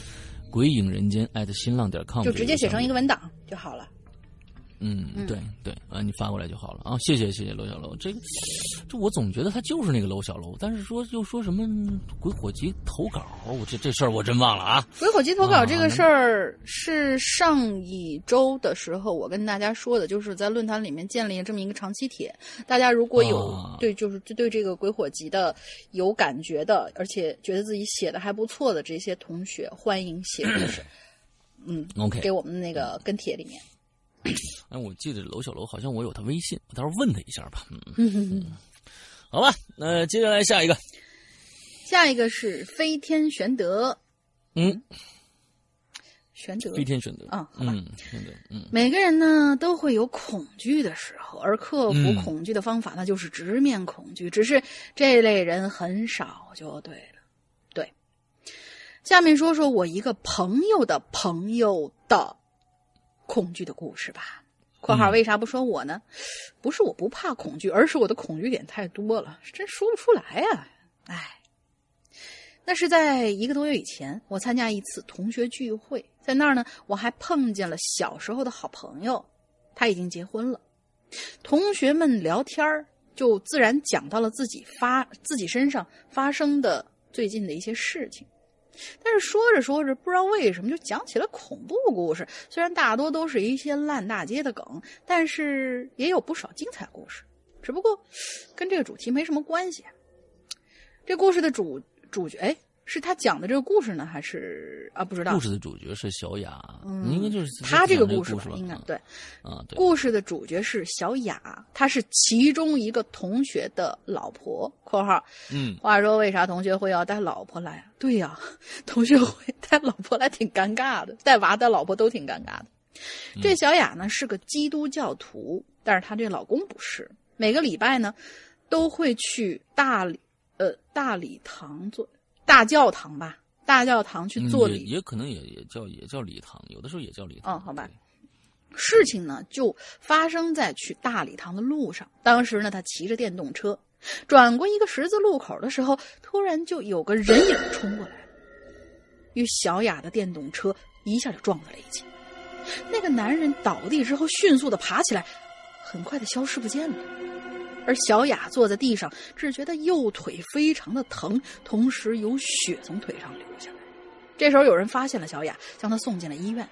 鬼影人间新浪点 com 就直接写成一个文档就好了。嗯，嗯对对啊，你发过来就好了啊！谢谢谢谢楼小楼，这个这我总觉得他就是那个楼小楼，但是说又说什么鬼火集投稿，我这这事儿我真忘了啊！鬼火集投稿啊这个事儿是上一周的时候我跟大家说的，就是在论坛里面建立了这么一个长期帖。大家如果有啊对就是对这个鬼火集的有感觉的，而且觉得自己写的还不错的这些同学，欢迎写故事，(clears throat) 嗯 OK 给我们那个跟帖里面。哎，我记得楼小楼好像我有他微信，我到时候问他一下吧。嗯，好吧，那接下来下一个，下一个是飞天玄德，嗯，玄德飞天玄德啊好吧。嗯，选择，嗯。每个人呢都会有恐惧的时候，而克服嗯。恐惧的方法那就是直面恐惧。只是这类人很少，就对了。对，下面说说我一个朋友的朋友的恐惧的故事吧。（括号嗯为啥不说我呢？不是我不怕恐惧，而是我的恐惧点太多了，真说不出来呀、唉。那是在一个多月以前，我参加一次同学聚会，在那儿呢，我还碰见了小时候的好朋友，他已经结婚了。同学们聊天儿，就自然讲到了自己发自己身上发生的最近的一些事情。但是说着说着，不知道为什么就讲起了恐怖故事。虽然大多都是一些烂大街的梗，但是也有不少精彩故事。只不过跟这个主题没什么关系。这故事的主主角，哎，是他讲的这个故事呢，还是啊？不知道。故事的主角是小雅，嗯应该就是他这个故故事吧，应该对。啊，对，故事的主角是小雅，她是其中一个同学的老婆（括号嗯）。话说，为啥同学会要带老婆来啊？对呀、(laughs) 同学会带老婆来挺尴尬的，带娃带老婆都挺尴尬的。这小雅呢是个基督教徒，但是她这老公不是。每个礼拜呢，都会去大礼呃大礼堂做大教堂吧，大教堂去做礼嗯也也可能也也叫也叫礼堂，有的时候也叫礼堂。哦好吧事情呢，就发生在去大礼堂的路上。当时呢，他骑着电动车，转过一个十字路口的时候，突然就有个人影冲过来，与小雅的电动车一下就撞在了一起。那个男人倒地之后，迅速的爬起来，很快的消失不见了。而小雅坐在地上，只觉得右腿非常的疼，同时有血从腿上流下来。这时候有人发现了小雅，将她送进了医院。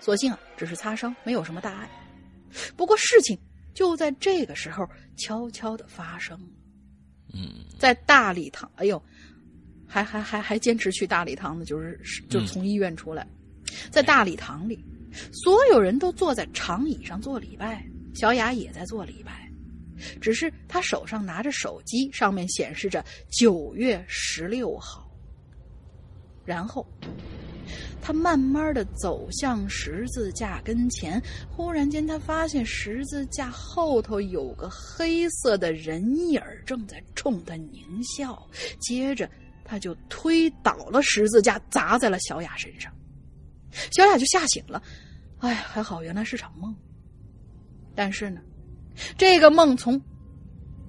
所幸啊，只是擦伤，没有什么大碍。不过事情就在这个时候悄悄的发生。嗯，在大礼堂，哎呦，还还还还坚持去大礼堂呢，就是就是从医院出来，在大礼堂里，所有人都坐在长椅上做礼拜，小雅也在做礼拜，只是他手上拿着手机，上面显示着九月十六号。然后，他慢慢的走向十字架跟前，忽然间，他发现十字架后头有个黑色的人影正在冲他狞笑。接着，他就推倒了十字架，砸在了小雅身上。小雅就吓醒了，哎，还好，原来是场梦。但是呢，这个梦从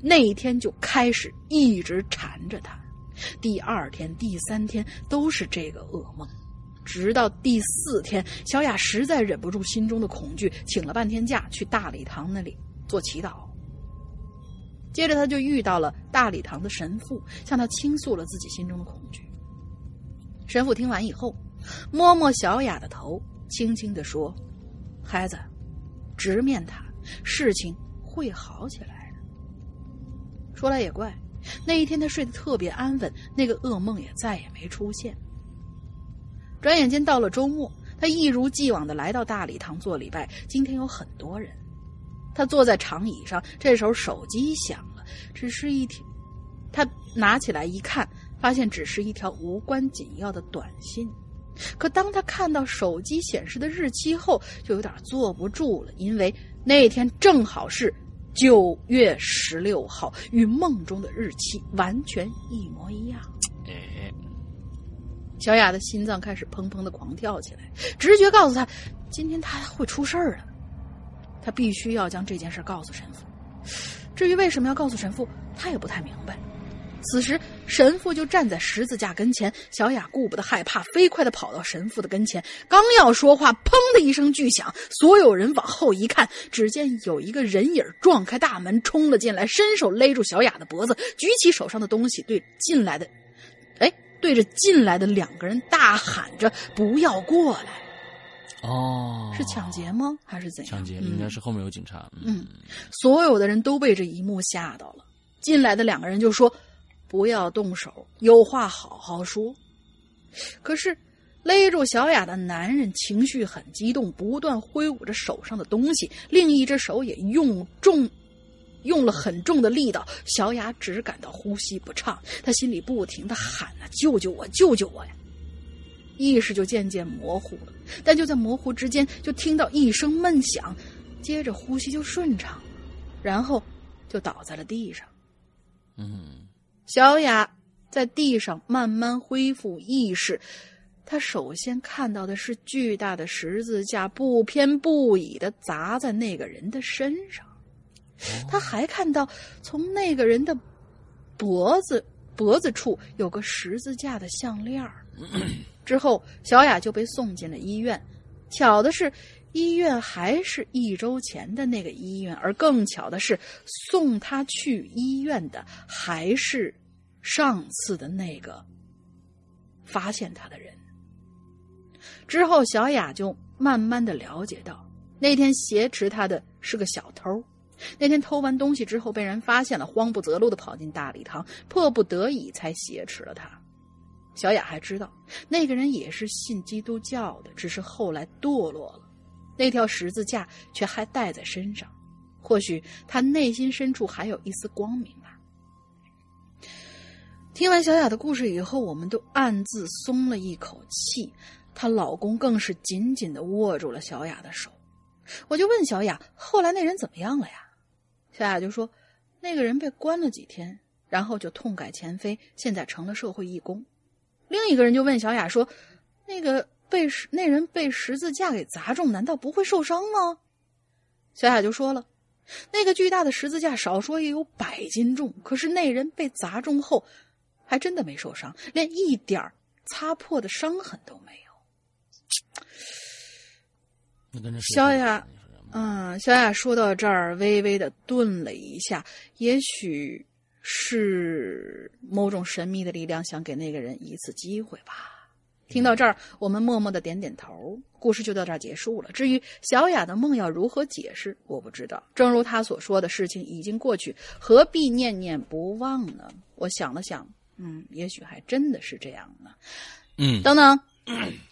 那一天就开始一直缠着他。第二天、第三天都是这个噩梦，直到第四天，小雅实在忍不住心中的恐惧，请了半天假去大礼堂那里做祈祷。接着，他就遇到了大礼堂的神父，向他倾诉了自己心中的恐惧。神父听完以后，摸摸小雅的头，轻轻地说：“孩子，直面它，事情会好起来的。”说来也怪。那一天他睡得特别安稳，那个噩梦也再也没出现。转眼间到了周末，他一如既往的来到大礼堂做礼拜。今天有很多人，他坐在长椅上，这时候手机响了，只是一条，他拿起来一看，发现只是一条无关紧要的短信。可当他看到手机显示的日期后，就有点坐不住了，因为那天正好是九月十六号，与梦中的日期完全一模一样。哎，小雅的心脏开始砰砰的狂跳起来，直觉告诉她，今天她会出事儿了。她必须要将这件事告诉神父。至于为什么要告诉神父，她也不太明白。此时，神父就站在十字架跟前。小雅顾不得害怕，飞快的跑到神父的跟前，刚要说话，砰的一声巨响，所有人往后一看，只见有一个人影撞开大门冲了进来，伸手勒住小雅的脖子，举起手上的东西，对进来的，哎，对着进来的两个人大喊着：“不要过来！”哦，是抢劫吗？还是怎样？抢劫应该是后面有警察。嗯，所有的人都被这一幕吓到了。进来的两个人就说。不要动手，有话好好说。可是，勒住小雅的男人情绪很激动，不断挥舞着手上的东西，另一只手也用重，用了很重的力道。小雅只感到呼吸不畅，她心里不停的喊啊：“救救我，救救我呀！”意识就渐渐模糊了，但就在模糊之间，就听到一声闷响，接着呼吸就顺畅，然后就倒在了地上。嗯。小雅在地上慢慢恢复意识，她首先看到的是巨大的十字架不偏不倚的砸在那个人的身上，她还看到从那个人的脖子脖子处有个十字架的项链之后，小雅就被送进了医院。巧的是，医院还是一周前的那个医院，而更巧的是，送他去医院的还是上次的那个发现他的人。之后，小雅就慢慢的了解到，那天挟持他的是个小偷。那天偷完东西之后被人发现了，慌不择路的跑进大礼堂，迫不得已才挟持了他。小雅还知道，那个人也是信基督教的，只是后来堕落了。那条十字架却还带在身上，或许他内心深处还有一丝光明吧。听完小雅的故事以后，我们都暗自松了一口气。她老公更是紧紧的握住了小雅的手。我就问小雅：“后来那人怎么样了呀？”小雅就说：“那个人被关了几天，然后就痛改前非，现在成了社会义工。”另一个人就问小雅说：“那个被那人被十字架给砸中，难道不会受伤吗？”小雅就说了：“那个巨大的十字架少说也有百斤重，可是那人被砸中后，还真的没受伤，连一点擦破的伤痕都没有。”小雅，嗯，小雅说到这儿，微微的顿了一下，也许。是某种神秘的力量想给那个人一次机会吧。听到这儿，我们默默的点点头。故事就到这儿结束了。至于小雅的梦要如何解释，我不知道。正如她所说的事情已经过去，何必念念不忘呢？我想了想，嗯，也许还真的是这样呢。嗯，等等，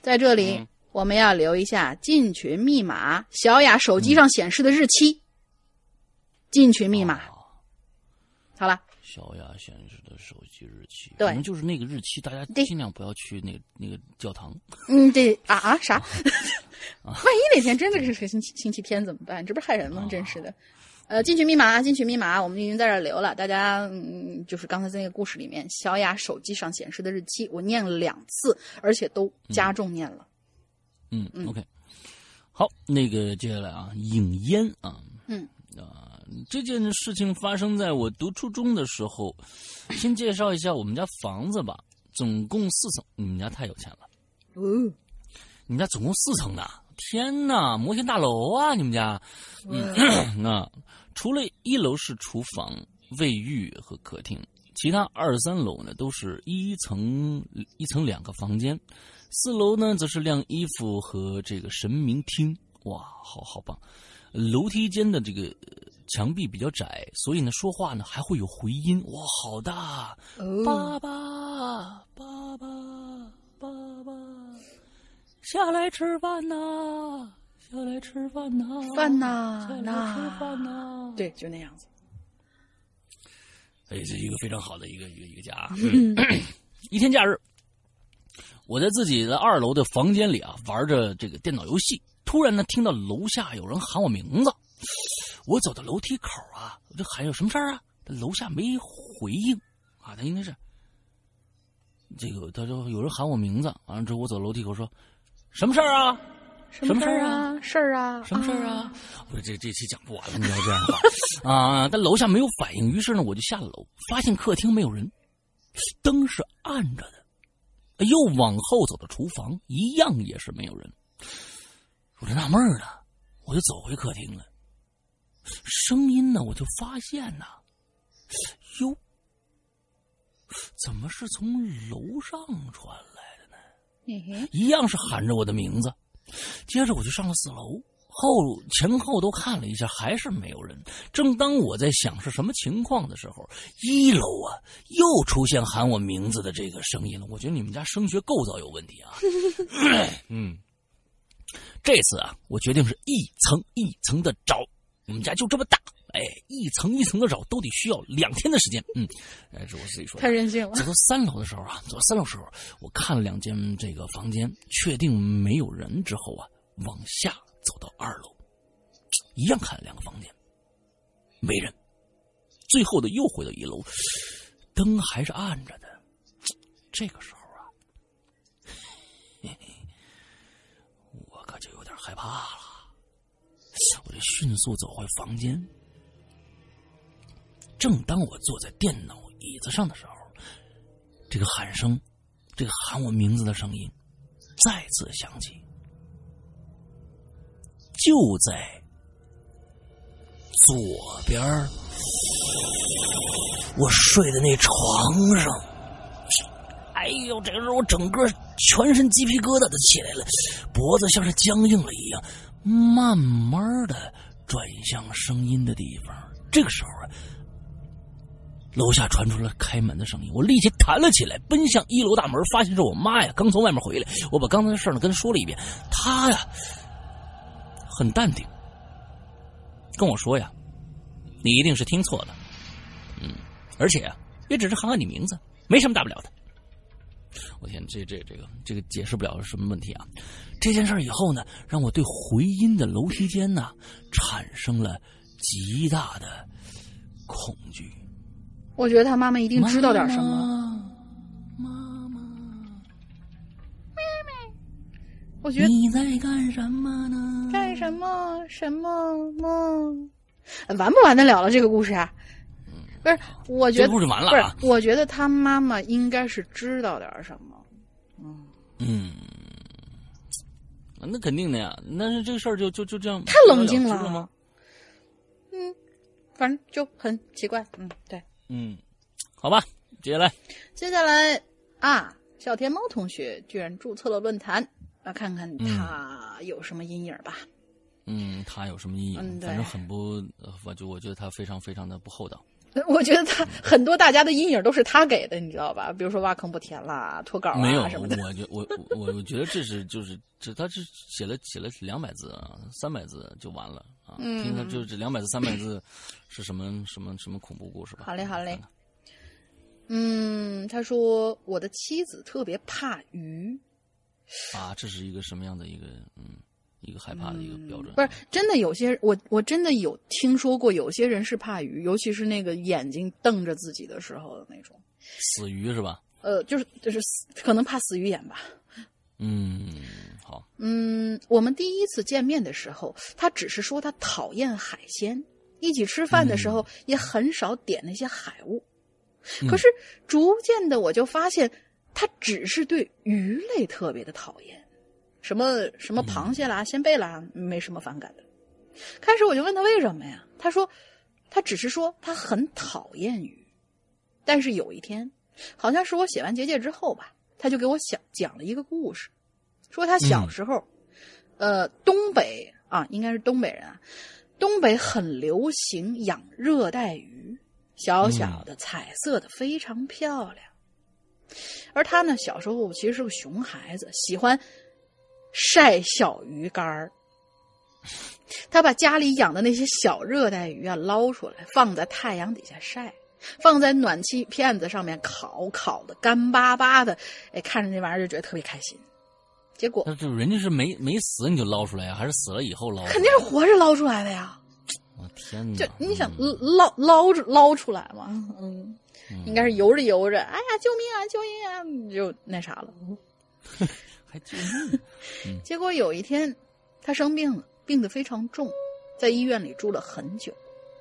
在这里我们要留一下进群密码，小雅手机上显示的日期。进群密码，好了。小雅显示的手机日期，对，可能就是那个日期，大家尽量不要去那个那个教堂。嗯，对啊啊啥？(laughs) 万一哪天真的是个星期星期天怎么办？这不是害人吗？真是的。呃，进群密码，进群密码，我们已经在这留了。大家嗯，就是刚才在那个故事里面，小雅手机上显示的日期，我念了两次，而且都加重念了。嗯嗯，OK，好，那个接下来啊，影烟啊，嗯啊。这件事情发生在我读初中的时候。先介绍一下我们家房子吧，总共四层。你们家太有钱了，嗯，你们家总共四层呢？天哪，摩天大楼啊！你们家，嗯，(clears throat) 那除了一楼是厨房、卫浴和客厅，其他二三楼呢都是一层一层两个房间，四楼呢则是晾衣服和这个神明厅。哇，好好棒！楼梯间的这个。墙壁比较窄，所以呢，说话呢还会有回音。哇，好大！爸爸，爸爸，爸爸，下来吃饭呐，下来吃饭呐，饭呐下来吃饭呐。对，就那样子。哎，这是一个非常好的一个一个一个家啊。嗯 (clears throat) 一天假日，我在自己的二楼的房间里啊玩着这个电脑游戏，突然呢听到楼下有人喊我名字，(sniffs) 我走到楼梯口啊，我就喊有什么事儿啊？楼下没回应啊，他应该是这个，他说有人喊我名字，完了之后我走楼梯口说什么事儿啊？什么事儿啊？事儿啊？什么事儿啊？我说这这期讲不完了，你要这样的话 (laughs) 啊！但楼下没有反应，于是呢，我就下了楼，发现客厅没有人，灯是暗着的，又往后走到厨房，一样也是没有人。我就纳闷了，我就走回客厅了，声音呢，我就发现呐，哟，怎么是从楼上传来的呢？一样是喊着我的名字。接着我就上了四楼，后前后都看了一下，还是没有人。正当我在想是什么情况的时候，一楼啊又出现喊我名字的这个声音了。我觉得你们家声学构造有问题啊。(laughs) 嗯，这次啊，我决定是一层一层的找。我们家就这么大，哎，一层一层的找，都得需要两天的时间。嗯，哎，是我自己说的。太任性了走。到三楼的时候啊，走到三楼的时候，我看了两间这个房间，确定没有人之后啊，往下走到二楼，一样看了两个房间，没人。最后的又回到一楼，灯还是暗着的。这个时候啊，嘿嘿，我可就有点害怕了。我就迅速走回房间。正当我坐在电脑椅子上的时候，这个喊声，这个喊我名字的声音再次响起，就在左边我睡的那床上。哎呦，这个时候我整个全身鸡皮疙瘩都起来了，脖子像是僵硬了一样，慢慢的转向声音的地方。这个时候啊，楼下传出了开门的声音，我立即弹了起来，奔向一楼大门，发现是我妈呀，刚从外面回来。我把刚才的事呢跟她说了一遍，她呀很淡定，跟我说呀，你一定是听错了，嗯，而且啊，也只是喊喊你名字，没什么大不了的。我天，这这这个这个解释不了是什么问题啊！这件事儿以后呢，让我对回音的楼梯间呢产生了极大的恐惧。我觉得他妈妈一定知道点什么。妈妈，妹妹我觉得你在干什么呢？干什么什么梦？完不完得了了这个故事啊？不是，我觉得故事完了不是啊，我觉得他妈妈应该是知道点什么。嗯嗯，那肯定的呀。但是这个事儿就就就这样太冷静了？嗯，反正就很奇怪。嗯，对。嗯，好吧，接下来接下来啊，小天猫同学居然注册了论坛，那看看他有什么阴影吧。嗯，他有什么阴影？反正很不，呃我就我觉得他非常非常的不厚道。(laughs) 我觉得他很多大家的阴影都是他给的，你知道吧？比如说挖坑不填啦、脱稿没有啊什么的。，我觉我我我觉得这是就是这他是写了写了两百字啊，三百字就完了啊。嗯听着就这两百字三百字是什么什么什么恐怖故事吧？好嘞好嘞嗯，他说我的妻子特别怕鱼，啊，这是一个什么样的一个嗯一个害怕的一个标准？不是真的有些我我真的有听说过，有些人是怕鱼，尤其是那个眼睛瞪着自己的时候的那种。死鱼是吧？呃，就是就是死可能怕死鱼眼吧。嗯，好，嗯，我们第一次见面的时候，他只是说他讨厌海鲜，一起吃饭的时候也很少点那些海物。可是逐渐的，我就发现他只是对鱼类特别的讨厌，什么什么螃蟹啦、鲜贝啦，没什么反感的。开始我就问他为什么呀？他说他只是说他很讨厌鱼，但是有一天，好像是我写完结界之后吧，他就给我讲讲了一个故事，说他小时候，呃，东北啊，应该是东北人啊，东北很流行养热带鱼，小小的、彩色的，非常漂亮。而他呢，小时候其实是个熊孩子，喜欢晒小鱼干儿。他把家里养的那些小热带鱼啊捞出来，放在太阳底下晒，放在暖气片子上面烤，烤的干巴巴的，哎，看着那玩意儿就觉得特别开心。结果那就人家是没没死你就捞出来呀，还是死了以后捞？肯定是活着捞出来的呀！我天哪！就你想捞捞着捞出来嘛？嗯，应该是游着游着，哎呀，救命啊，救命啊！你就那啥了。还救命！结果有一天，他生病了，病得非常重，在医院里住了很久。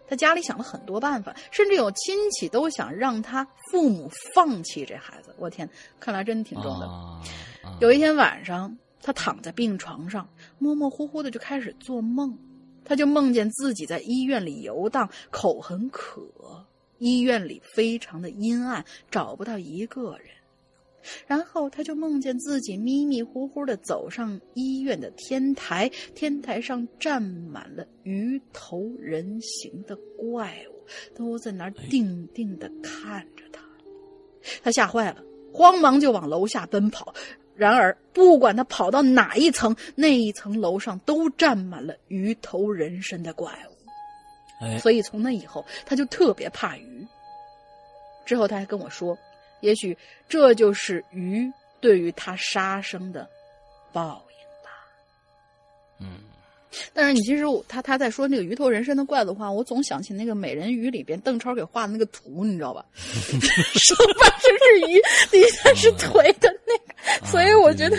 他家里想了很多办法，甚至有亲戚都想让他父母放弃这孩子。我天，看来真挺重的。啊啊有一天晚上，他躺在病床上，模模糊糊的就开始做梦，他就梦见自己在医院里游荡，口很渴，医院里非常的阴暗，找不到一个人。然后他就梦见自己迷迷糊糊的走上医院的天台，天台上站满了鱼头人形的怪物，都在那儿定定的看着他。他吓坏了，慌忙就往楼下奔跑。然而，不管他跑到哪一层，那一层楼上都站满了鱼头人身的怪物。哎，所以从那以后，他就特别怕鱼。之后他还跟我说，也许这就是鱼对于他杀生的报应吧。嗯，但是你其实他他在说那个鱼头人身的怪的话，我总想起那个美人鱼里边邓超给画的那个图，你知道吧？上半身是鱼，底下是腿的那个，所以我觉得，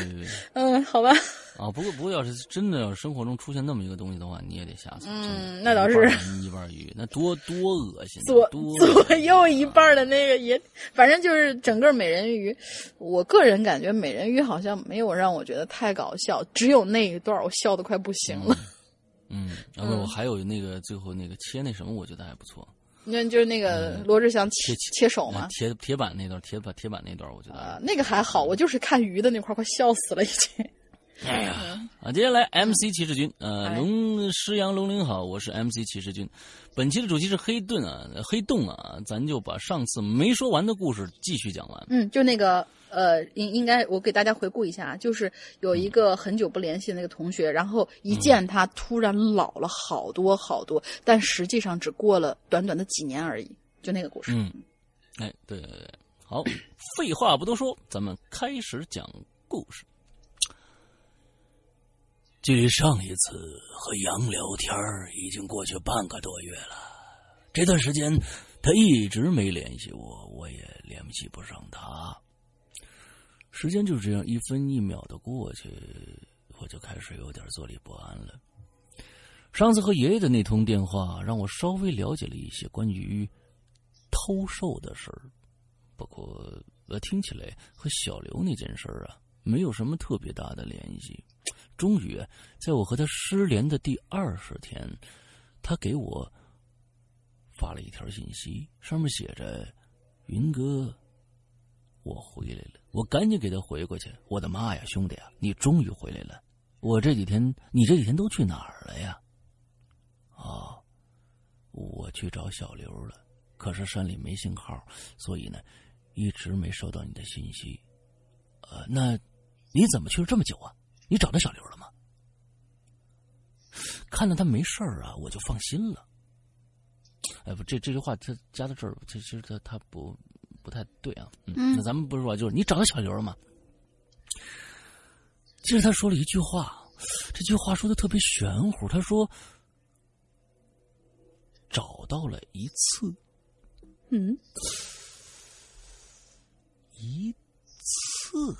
嗯，好吧，啊，不过不过，要是真的要是生活中出现那么一个东西的话，你也得吓死。嗯那倒是一半鱼，那多多恶心啊，左多左右一半的那个也，反正就是整个美人鱼。我个人感觉美人鱼好像没有让我觉得太搞笑，只有那一段我笑得快不行了。嗯，啊不，我还有那个最后那个切那什么，我觉得还不错。那就是那个罗志祥切嗯切切手嘛，铁铁板那段，铁板铁板那段，我觉得还啊，那个还好，我就是看鱼的那块儿快笑死了已经。哎呀，啊，接下来 MC 骑士军，呃，哎龙师阳龙鳞好，我是 MC 骑士军。本期的主题是黑盾啊，黑洞啊，咱就把上次没说完的故事继续讲完。嗯，就那个呃，应应该我给大家回顾一下，就是有一个很久不联系的那个同学，然后一见他突然老了好多好多，但实际上只过了短短的几年而已，就那个故事。嗯，哎，对对对，好，(coughs) 废话不多说，咱们开始讲故事。距离上一次和杨聊天已经过去半个多月了，这段时间他一直没联系我，我也联系不上他。时间就这样一分一秒的过去，我就开始有点坐立不安了。上次和爷爷的那通电话，让我稍微了解了一些关于偷兽的事儿，不过呃，听起来和小刘那件事啊，没有什么特别大的联系。终于，在我和他失联的第二十天，他给我发了一条信息，上面写着：“云哥，我回来了。”我赶紧给他回过去。我的妈呀，兄弟啊，你终于回来了！我这几天，你这几天都去哪儿了呀？啊，我去找小刘了，可是山里没信号，所以呢，一直没收到你的信息。呃，那你怎么去了这么久啊？你找到小刘了吗？看到他没事儿啊，我就放心了。哎，不，这这句话他加到这儿，其实他他不不太对啊。嗯，嗯那咱们不是说就是你找到小刘了吗？接着他说了一句话，这句话说的特别玄乎。他说找到了一次，嗯，一次，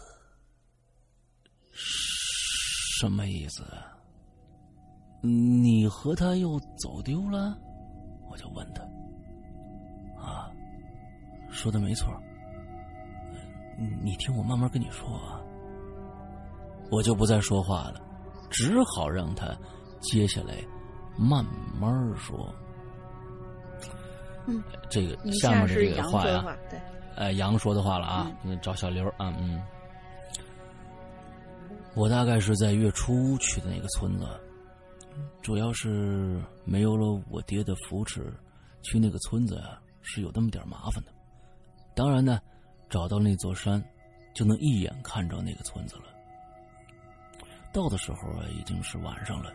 什么意思？你和他又走丢了？我就问他。啊，说的没错。你听我慢慢跟你说啊。我就不再说话了，只好让他接下来慢慢说。嗯，这个下面的这个话呀、杨说的话，对，呃，杨说的话了啊，嗯，找小刘啊，嗯，我大概是在月初去的那个村子，主要是没有了我爹的扶持，去那个村子啊是有那么点麻烦的。当然呢，找到那座山，就能一眼看着那个村子了。到的时候啊，已经是晚上了。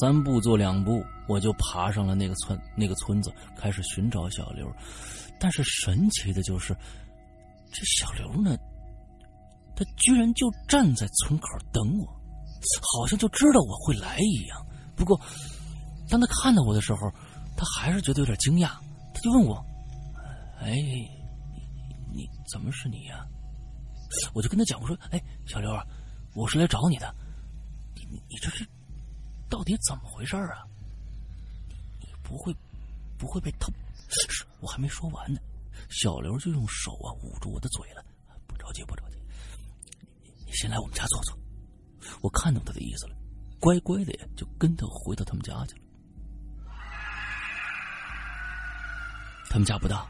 三步做两步，我就爬上了那个村那个村子，开始寻找小刘。但是神奇的就是，这小刘呢，他居然就站在村口等我，好像就知道我会来一样。不过，当他看到我的时候，他还是觉得有点惊讶，他就问我：“哎，你怎么是你呀？”我就跟他讲，我说：“哎，小刘啊，我是来找你的，你你这是到底怎么回事啊？你不会不会被偷？”我还没说完呢，小刘就用手啊捂住我的嘴了。不着急，不着急，先来我们家坐坐。我看懂他的意思了，乖乖的呀，就跟他回到他们家去了。他们家不大，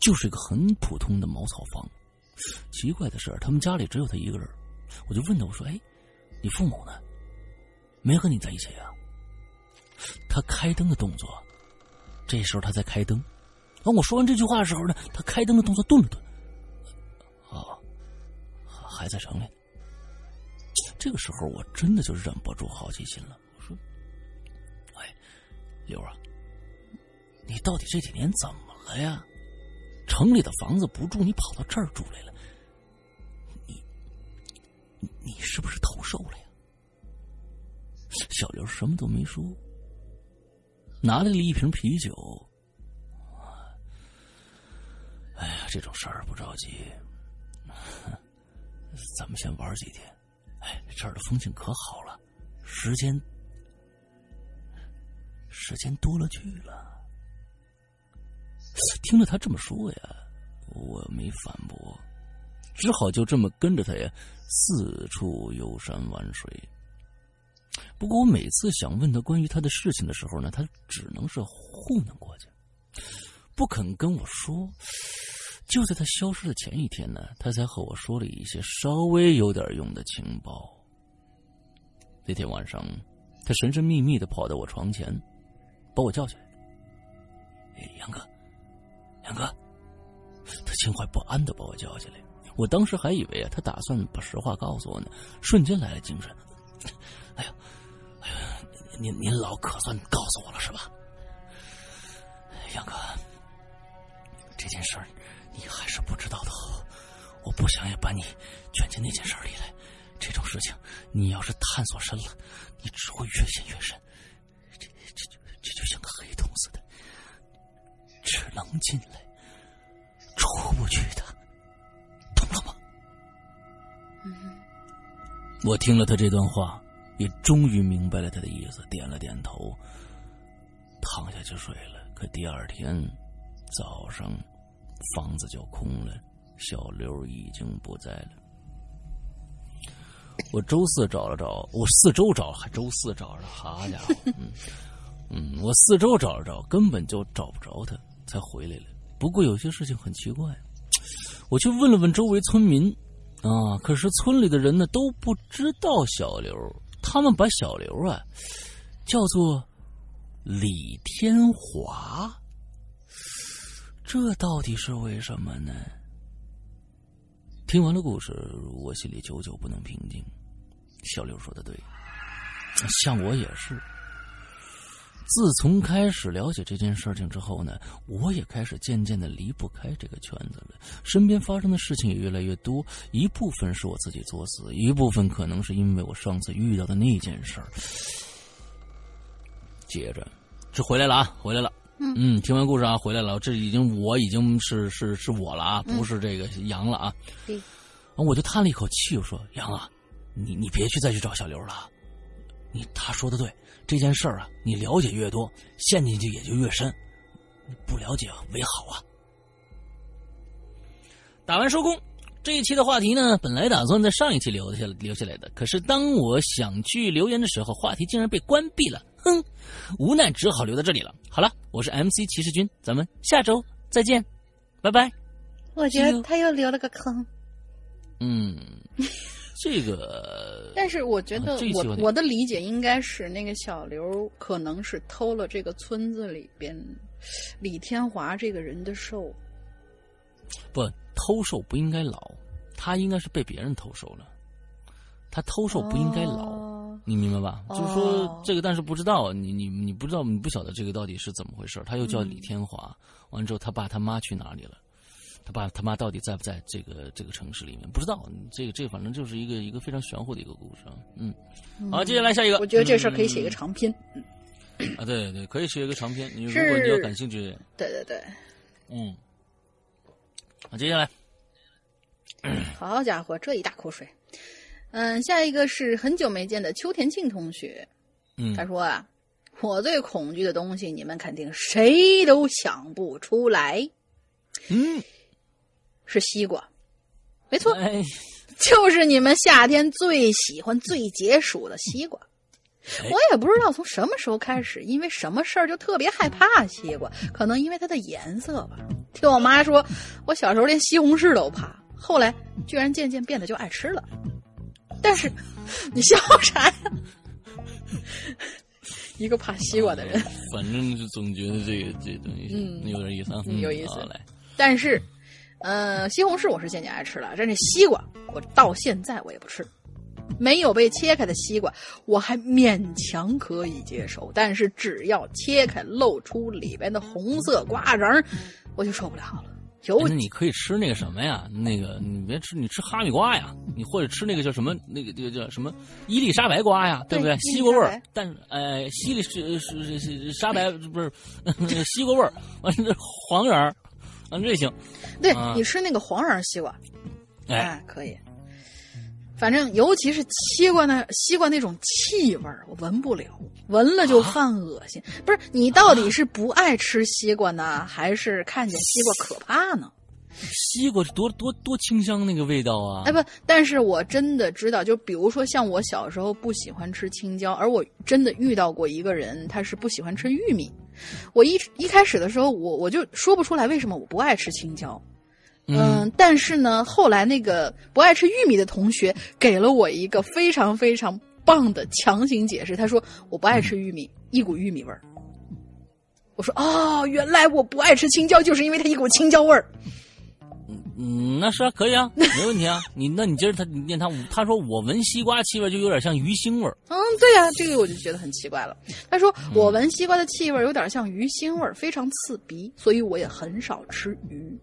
就是一个很普通的茅草房。奇怪的是，他们家里只有他一个人。我就问他，我说：“哎，你父母呢？没和你在一起啊？”他开灯的动作。这时候他在开灯，当我说完这句话的时候呢，他开灯的动作顿了顿。还在城里。这个时候我真的就忍不住好奇心了，我说：“哎，刘啊，你到底这几年怎么了呀？城里的房子不住，你跑到这儿住来了？你，你是不是偷瘦了呀？”小刘什么都没说。拿来了一瓶啤酒。哎呀，这种事儿不着急，咱们先玩几天。哎，这儿的风景可好了，时间时间多了去了。听了他这么说呀，我没反驳，只好就这么跟着他呀，四处游山玩水。不过我每次想问他关于他的事情的时候呢，他只能是糊弄过去，不肯跟我说。就在他消失的前一天呢，他才和我说了一些稍微有点用的情报。那天晚上，他神神秘秘的跑到我床前，把我叫起来：“杨哥，杨哥。”他心怀不安的把我叫起来。我当时还以为啊，他打算把实话告诉我呢，瞬间来了精神。哎呀！您您老可算告诉我了是吧，杨哥？这件事儿你还是不知道的好，我不想也把你卷进那件事里来。这种事情你要是探索深了，你只会越陷越深。这这这就像个黑洞似的，只能进来，出不去的，懂了吗？嗯。我听了他这段话。也终于明白了他的意思，点了点头，躺下去睡了。可第二天早上，房子就空了，小刘已经不在了。我周四找了找，我四周找，还周四找着，好家伙，嗯嗯，我四周找了找，根本就找不着他，才回来了。不过有些事情很奇怪，我去问了问周围村民，啊，可是村里的人呢都不知道小刘。他们把小刘啊叫做李天华，这到底是为什么呢？听完了故事，我心里久久不能平静。小刘说的对，像我也是。自从开始了解这件事情之后呢，我也开始渐渐的离不开这个圈子了。身边发生的事情也越来越多，一部分是我自己作死，一部分可能是因为我上次遇到的那件事儿。接着，这回来了啊，回来了。嗯，听完故事啊，回来了。这已经我已经是是是我了啊，不是这个杨了啊。对。我就叹了一口气，我说：“杨啊，你你别去再去找小刘了。你他说的对。”这件事儿啊，你了解越多，陷进去也就越深。不了解为好啊。打完收工，这一期的话题呢，本来打算在上一期留下留下来的，可是当我想去留言的时候，话题竟然被关闭了。哼，无奈只好留在这里了。好了，我是 MC 骑士军，咱们下周再见，拜拜。我觉得他又留了个坑。嗯。(laughs) 这个，但是我觉得我我的理解应该是那个小刘可能是偷了这个村子里边李天华这个人的兽。不偷兽不应该老，他应该是被别人偷兽了。他偷受不应该老，哦你明白吧？哦就是说这个，但是不知道你你你不知道你不晓得这个到底是怎么回事。他又叫李天华，完了之后他爸他妈去哪里了？他爸他妈到底在不在这个这个城市里面？不知道，这个这个反正就是一个一个非常玄乎的一个故事啊。嗯，好，接下来下一个，我觉得这事儿可以写一个嗯长篇。啊，对对对，可以写一个长篇。你如果你要感兴趣，对对对，嗯，好，接下来，好家伙，这一大口水。嗯，下一个是很久没见的秋田庆同学，嗯他说啊，我最恐惧的东西，你们肯定谁都想不出来，嗯，是西瓜。没错，哎，(laughs) 就是你们夏天最喜欢、最解暑的西瓜。哎我也不知道从什么时候开始，因为什么事儿就特别害怕西瓜，可能因为它的颜色吧。听我妈说，我小时候连西红柿都怕，后来居然渐渐变得就爱吃了。但是，(laughs) 你笑啥呀？(laughs) 一个怕西瓜的人。反正就总觉得这个这东西嗯有点意思啊，嗯有意思好来，但是，呃，西红柿我是渐渐爱吃了，但是西瓜我到现在我也不吃。没有被切开的西瓜，我还勉强可以接受，但是只要切开露出里边的红色瓜瓤儿，我就受不了了。那你可以吃那个什么呀？那个你别吃，你吃哈密瓜呀，你或者吃那个叫什么？那个那个叫什么伊丽莎白瓜呀，对不对？西瓜味儿，但是呃，西丽是是是是沙白不是 (laughs) 西瓜味儿，完了这黄瓤儿，完了这行，对、啊你吃那个黄瓤西瓜，哎，哎，可以。反正尤其是西瓜那西瓜那种气味儿，我闻不了，闻了就犯恶心。不是你到底是不爱吃西瓜呢，还是看见西瓜可怕呢？西瓜是多多多清香那个味道啊！哎不，但是我真的知道，就比如说像我小时候不喜欢吃青椒，而我真的遇到过一个人，他是不喜欢吃玉米。我一一开始的时候，我我就说不出来为什么我不爱吃青椒。嗯，但是呢，后来那个不爱吃玉米的同学给了我一个非常非常棒的强行解释。他说我不爱吃玉米，一股玉米味儿。我说哦，原来我不爱吃青椒，就是因为它一股青椒味儿。嗯，那是啊，可以啊，没问题啊。你那你今儿他你念他，他说我闻西瓜气味就有点像鱼腥味儿。嗯，对呀、这个我就觉得很奇怪了。他说我闻西瓜的气味有点像鱼腥味儿，非常刺鼻，所以我也很少吃鱼。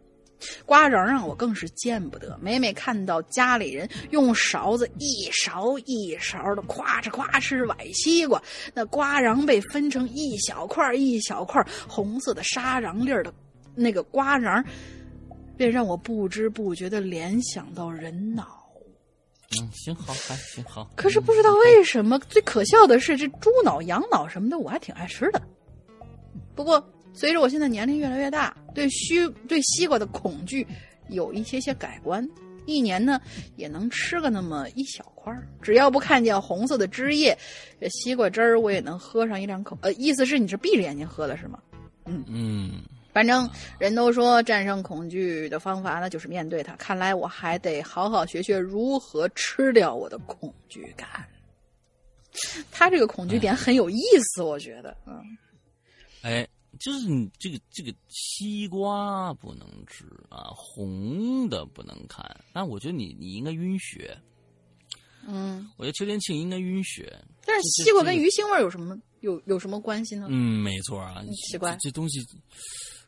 瓜瓤啊，我更是见不得。每每看到家里人用勺子一勺一勺的夸哧夸哧崴西瓜，那瓜瓤被分成一小块一小块红色的沙瓤粒的那个瓜瓤，便让我不知不觉的联想到人脑。嗯，行好，还行好。可是不知道为什么，最可笑的是这猪脑、羊脑什么的，我还挺爱吃的。不过随着我现在年龄越来越大，对西对西瓜的恐惧有一些些改观。一年呢也能吃个那么一小块儿，只要不看见红色的汁液，这西瓜汁儿我也能喝上一两口。呃，意思是你是闭着眼睛喝的是吗？嗯，反正人都说战胜恐惧的方法呢，就是面对它。看来我还得好好学学如何吃掉我的恐惧感。他这个恐惧点很有意思，我觉得，嗯，哎，就是你这个这个西瓜不能吃啊，红的不能看。但我觉得你你应该晕血，嗯，我觉得邱天庆应该晕血。但是西瓜跟鱼腥味有什么有有什么关系呢？嗯，没错啊，奇怪这这东西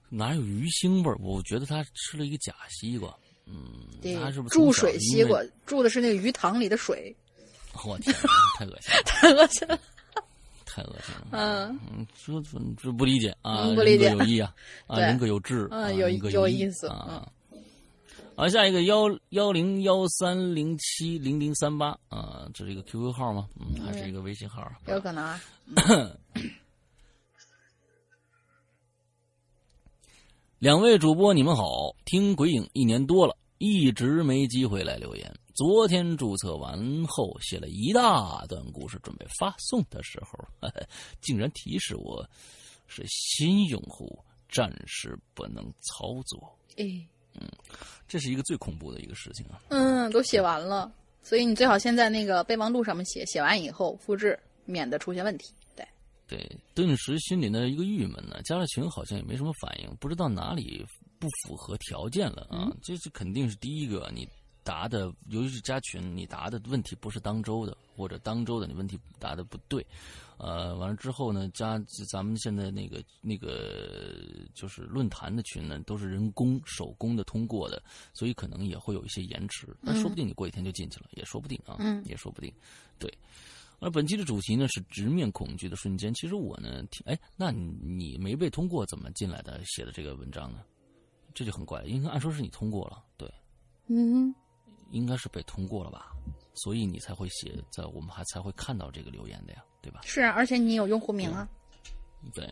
哪有鱼腥味儿？我觉得他吃了一个假西瓜。嗯，他是不是注水西瓜？注的是那个鱼塘里的水，我天，太恶心了，(laughs) 太恶心了。太恶心了。嗯嗯，这这这不理解啊，嗯不理解有意啊，(laughs) 啊，人各有志，嗯啊有有意思嗯啊。好，下一个幺幺零幺三零七零零三八啊，这是一个 QQ 号吗？嗯，还是一个微信号？有可能啊。两位主播，你们好！听鬼影一年多了，一直没机会来留言。昨天注册完后，写了一大段故事，准备发送的时候，呵 (laughs) 呵竟然提示我是新用户，暂时不能操作。诶，这是一个最恐怖的一个事情啊！嗯，都写完了，所以你最好先在那个备忘录上面写，写完以后复制，免得出现问题。对，对，顿时心里呢一个郁闷呢，加了群好像也没什么反应，不知道哪里不符合条件了啊！这是肯定是第一个，你答的，尤其是加群，你答的问题不是当周的，或者当周的你问题答的不对，呃，完了之后呢，加咱们现在那个那个就是论坛的群呢，都是人工手工的通过的，所以可能也会有一些延迟，那说不定你过几天就进去了，也说不定啊，嗯也说不定，对。而本期的主题呢是直面恐惧的瞬间。其实我呢，听哎，那你你没被通过怎么进来的写的这个文章呢？这就很怪，因为按说是你通过了，对，嗯应该是被通过了吧，所以你才会写，在我们还才会看到这个留言的呀，对吧？是啊，而且你有用户名啊。对，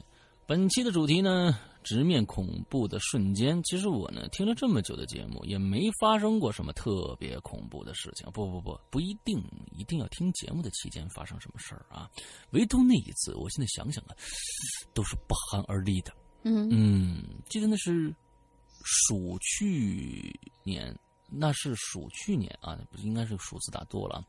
本期的主题呢，直面恐怖的瞬间。其实我呢，听了这么久的节目，也没发生过什么特别恐怖的事情。不不不，不一定一定要听节目的期间发生什么事儿啊，唯独那一次，我现在想想啊，都是不寒而栗的。嗯嗯，记得那是暑去年，那是暑去年啊，不应该是暑字打多了啊。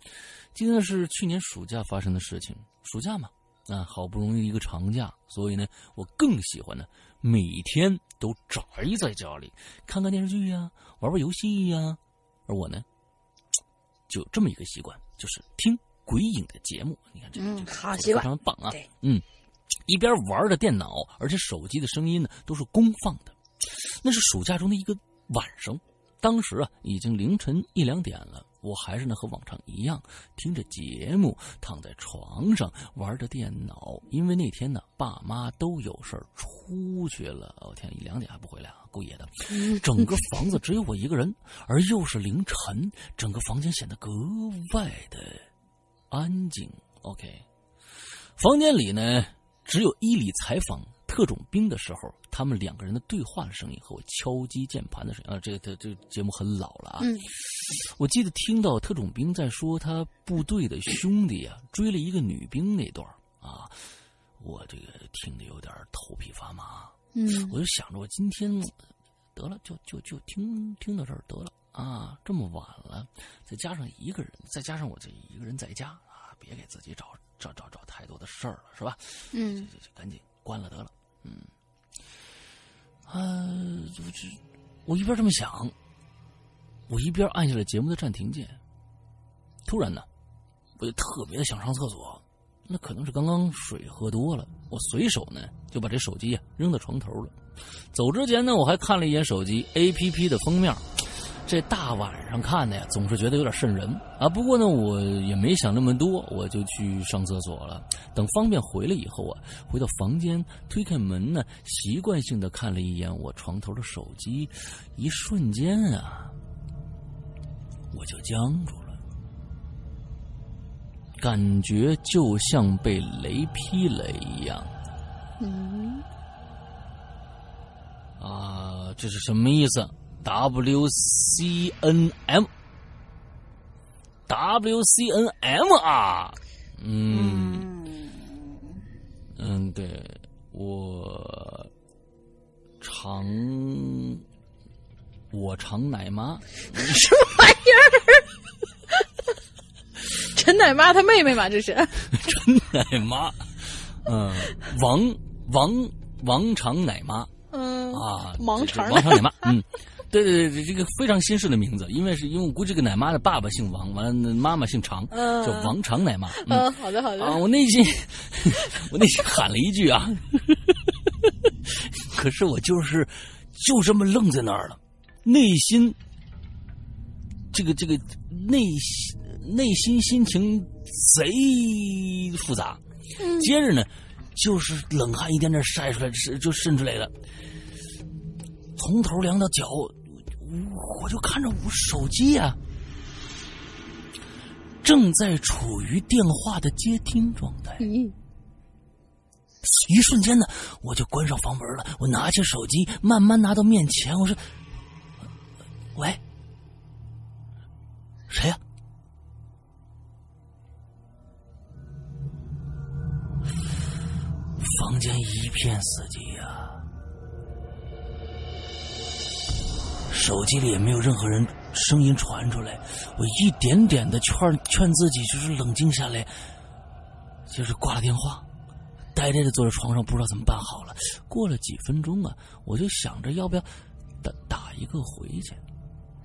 记得是去年暑假发生的事情，暑假嘛，啊，好不容易一个长假，所以呢，我更喜欢呢每天都宅在家里，看看电视剧呀、玩玩游戏呀、而我呢，就有这么一个习惯，就是听鬼影的节目。你看这好习惯非常棒啊！嗯，一边玩着电脑，而且手机的声音呢都是公放的。那是暑假中的一个晚上，当时啊已经凌晨一两点了，我还是呢和往常一样听着节目，躺在床上玩着电脑。因为那天呢爸妈都有事儿出去了，我、天，一两点还不回来啊，够野的。整个房子只有我一个人，而又是凌晨，整个房间显得格外的安静。OK，房间里呢只有伊里采访特种兵的时候，他们两个人的对话的声音和我敲击键盘的声音啊，这个这这个节目很老了啊。嗯我记得听到特种兵在说他部队的兄弟啊追了一个女兵那段儿啊，我这个听得有点头皮发麻。嗯我就想着，我今天得了，就就就听听到这儿得了啊！这么晚了，再加上一个人，再加上我这一个人在家啊，别给自己找找找找太多的事儿了，是吧？嗯就就赶紧关了得了。嗯，啊，我这我一边这么想，我一边按下了节目的暂停键。突然呢，我就特别的想上厕所，那可能是刚刚水喝多了，我随手呢就把这手机啊扔到床头了。走之前呢，我还看了一眼手机 A P P 的封面。这大晚上看的呀，总是觉得有点瘆人啊。不过呢，我也没想那么多，我就去上厕所了。等方便回来以后啊，回到房间，推开门呢，习惯性的看了一眼我床头的手机，一瞬间啊，我就僵住了，感觉就像被雷劈了一样。嗯啊，这是什么意思？W C N M W C N M 啊，嗯嗯，对我常我常奶妈，什么玩意儿？陈奶妈她妹妹嘛，这是。(laughs) 陈奶妈，嗯，王王王常奶妈。嗯啊，盲肠这这王长奶妈，嗯，对对对，这个非常新式的名字，因为是因为我估计这个奶妈的爸爸姓王，完了妈妈姓常，嗯。叫王常奶妈。嗯嗯，好的好的。啊，我内心我内心喊了一句啊，(laughs) 可是我就是就这么愣在那儿了，内心这个这个内心内心心情贼复杂，接着呢就是冷汗一点点晒出来，是就渗出来了，从头凉到脚，我就看着我手机呀、正在处于电话的接听状态。咦，一瞬间呢，我就关上房门了。我拿起手机，慢慢拿到面前，我说：“喂，谁呀、房间一片死寂手机里也没有任何人声音传出来。我一点点的劝劝自己，就是冷静下来，就是挂了电话。呆呆的坐在床上，不知道怎么办好了。过了几分钟啊，我就想着要不要打打一个回去。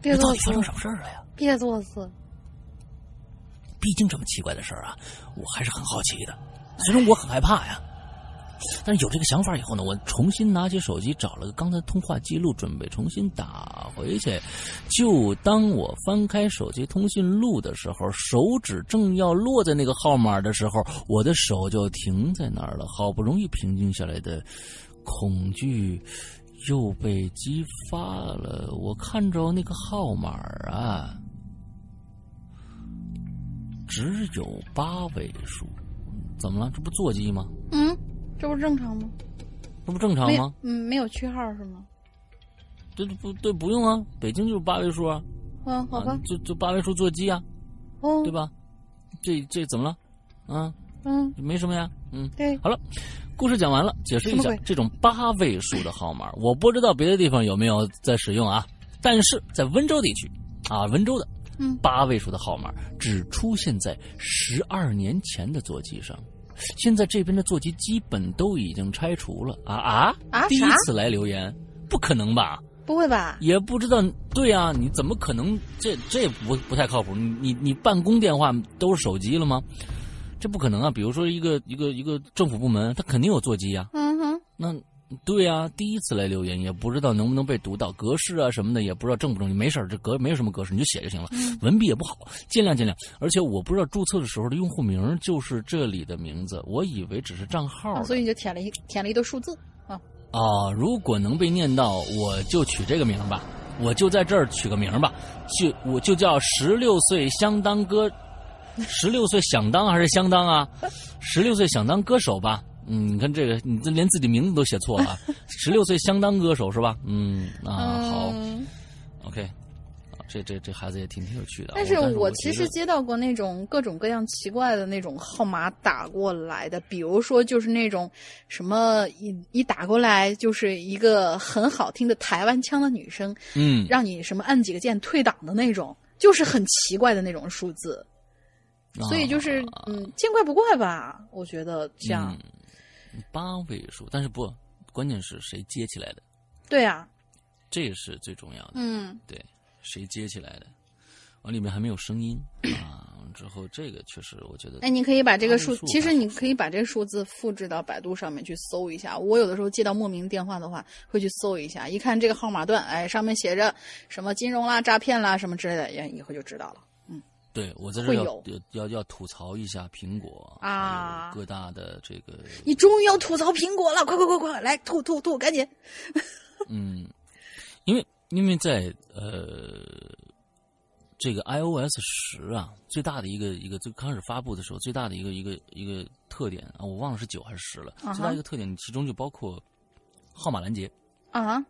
别这到底发生，什么事儿了呀？别作死。毕竟这么奇怪的事儿啊，我还是很好奇的。虽然我很害怕呀，但是有这个想法以后呢，我重新拿起手机找了个刚才通话记录，准备重新打回去。就当我翻开手机通讯录的时候，手指正要落在那个号码的时候，我的手就停在那儿了。好不容易平静下来的恐惧又被激发了。我看着那个号码啊。只有八位数，怎么了？这不座机吗？嗯，这不正常吗？这不正常吗？嗯，没有区号是吗？这不对，不用啊，北京就是八位数啊，嗯，好吧啊，，就就八位数座机啊，哦，对？吧？这这怎么了？啊，嗯，没什么呀，嗯。对，好了，故事讲完了，解释一下这种八位数的号码，我不知道别的地方有没有在使用啊，但是在温州地区，啊，温州的，嗯八位数的号码只出现在十二年前的座机上。现在这边的座机基本都已经拆除了啊啊第一次来留言，不可能吧？不会吧？也不知道，对呀、你怎么可能？这这不不太靠谱。你你你办公电话都是手机了吗？这不可能啊！比如说一个一个一个政府部门，他肯定有座机呀、嗯哼，那对啊、第一次来留言，也不知道能不能被读到，格式啊什么的也不知道正不正。没事儿这格没有什么格式，你就写就行了。文笔也不好，尽量尽量。而且我不知道注册的时候的用户名就是这里的名字，我以为只是账号。啊所以你就填了一填了一堆数字啊。啊，如果能被念到，我就取这个名吧，我就在这儿取个名吧，就我就叫十六岁相当歌，十六岁想当还是相当啊？十六岁想当歌手吧。嗯，你看这个，你这连自己名字都写错了啊！(laughs) 十六岁相当歌手是吧？嗯啊，好嗯，OK，啊，这这这孩子也挺挺有趣的啊。但是我我其实接到过那种各种各样奇怪的那种号码打过来的，比如说就是那种什么一一打过来就是一个很好听的台湾腔的女生，嗯，让你什么按几个键退档的那种，就是很奇怪的那种数字，所以就是啊嗯见怪不怪吧，我觉得这样、嗯八位数，但是不，关键是谁接起来的，对啊，这是最重要的。嗯对，谁接起来的？完里面还没有声音啊。之后这个确实，我觉得哎，你可以把这个数其实你可以把这个数字复制到百度上面去搜一下。我有的时候接到莫名电话的话，会去搜一下，一看这个号码段，哎，上面写着什么金融啦、诈骗啦什么之类的，也以后就知道了。对我在这要要要要吐槽一下苹果啊各大的这个 (laughs) 你终于要吐槽苹果了，快快快快，来吐吐吐，赶紧！嗯，因为因为在呃这个 iOS 十啊，最大的一个一个最开始发布的时候，最大的一个一个一个特点啊，我忘了是九还是十了。最大一个特点，其中就包括号码拦截。啊，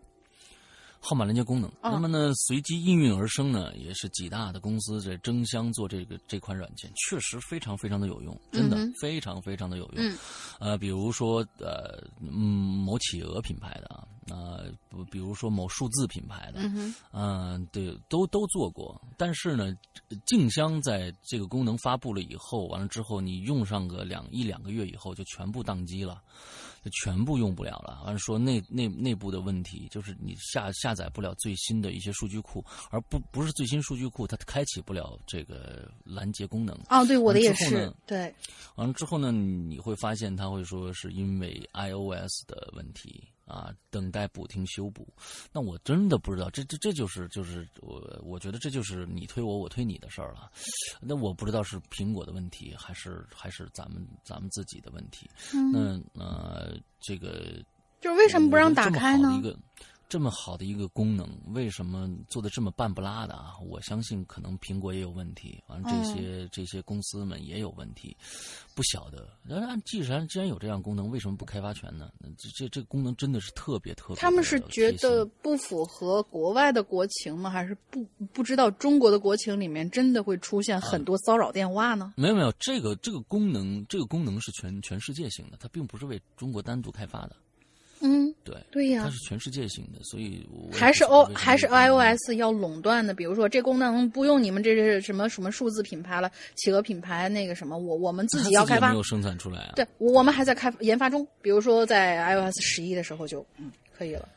号码连接功能。哦那么呢，随机应运而生呢，也是几大的公司在争相做这个这款软件，确实非常非常的有用，真的、嗯非常非常的有用。嗯呃，比如说呃，嗯，某企鹅品牌的啊，呃，不比如说某数字品牌的，嗯对，都都做过。但是呢，静香在这个功能发布了以后，完了之后，你用上个两一两个月以后，就全部宕机了，就全部用不了了。完了说内内内部的问题，就是你下下载不了最新的一些数据库，而不不是最新数据库，它开启不了这个拦截功能。哦，对，我的也是对，完了之后呢，你会发现它会说是因为 iOS 的问题啊，等待补丁修补。那我真的不知道，这这这就是就是我我觉得这就是你推我我推你的事儿了。那我不知道是苹果的问题，还是还是咱们咱们自己的问题。嗯，那呃，这个就是为什么不让打开呢这么好的一个功能，为什么做的这么半不拉的啊？我相信可能苹果也有问题，完了这嗯些、这些公司们也有问题，不晓得。那既然既然有这样功能，为什么不开发权呢？这这这个功能真的是特别特别。他们是觉得不符合国外的国情吗？还是不不知道中国的国情里面真的会出现很多骚扰电话呢？没有没有，这个这个功能这个功能是全全世界性的，它并不是为中国单独开发的。嗯，对，对呀它是全世界性的，所以我还是 O 还是 iOS 要垄断的，比如说这功能不用你们这是什么什么数字品牌了，企鹅品牌那个什么，我我们自己要开发没有，生产出来啊。对，我们还在开研发中，比如说在 iOS 十一的时候就嗯可以了。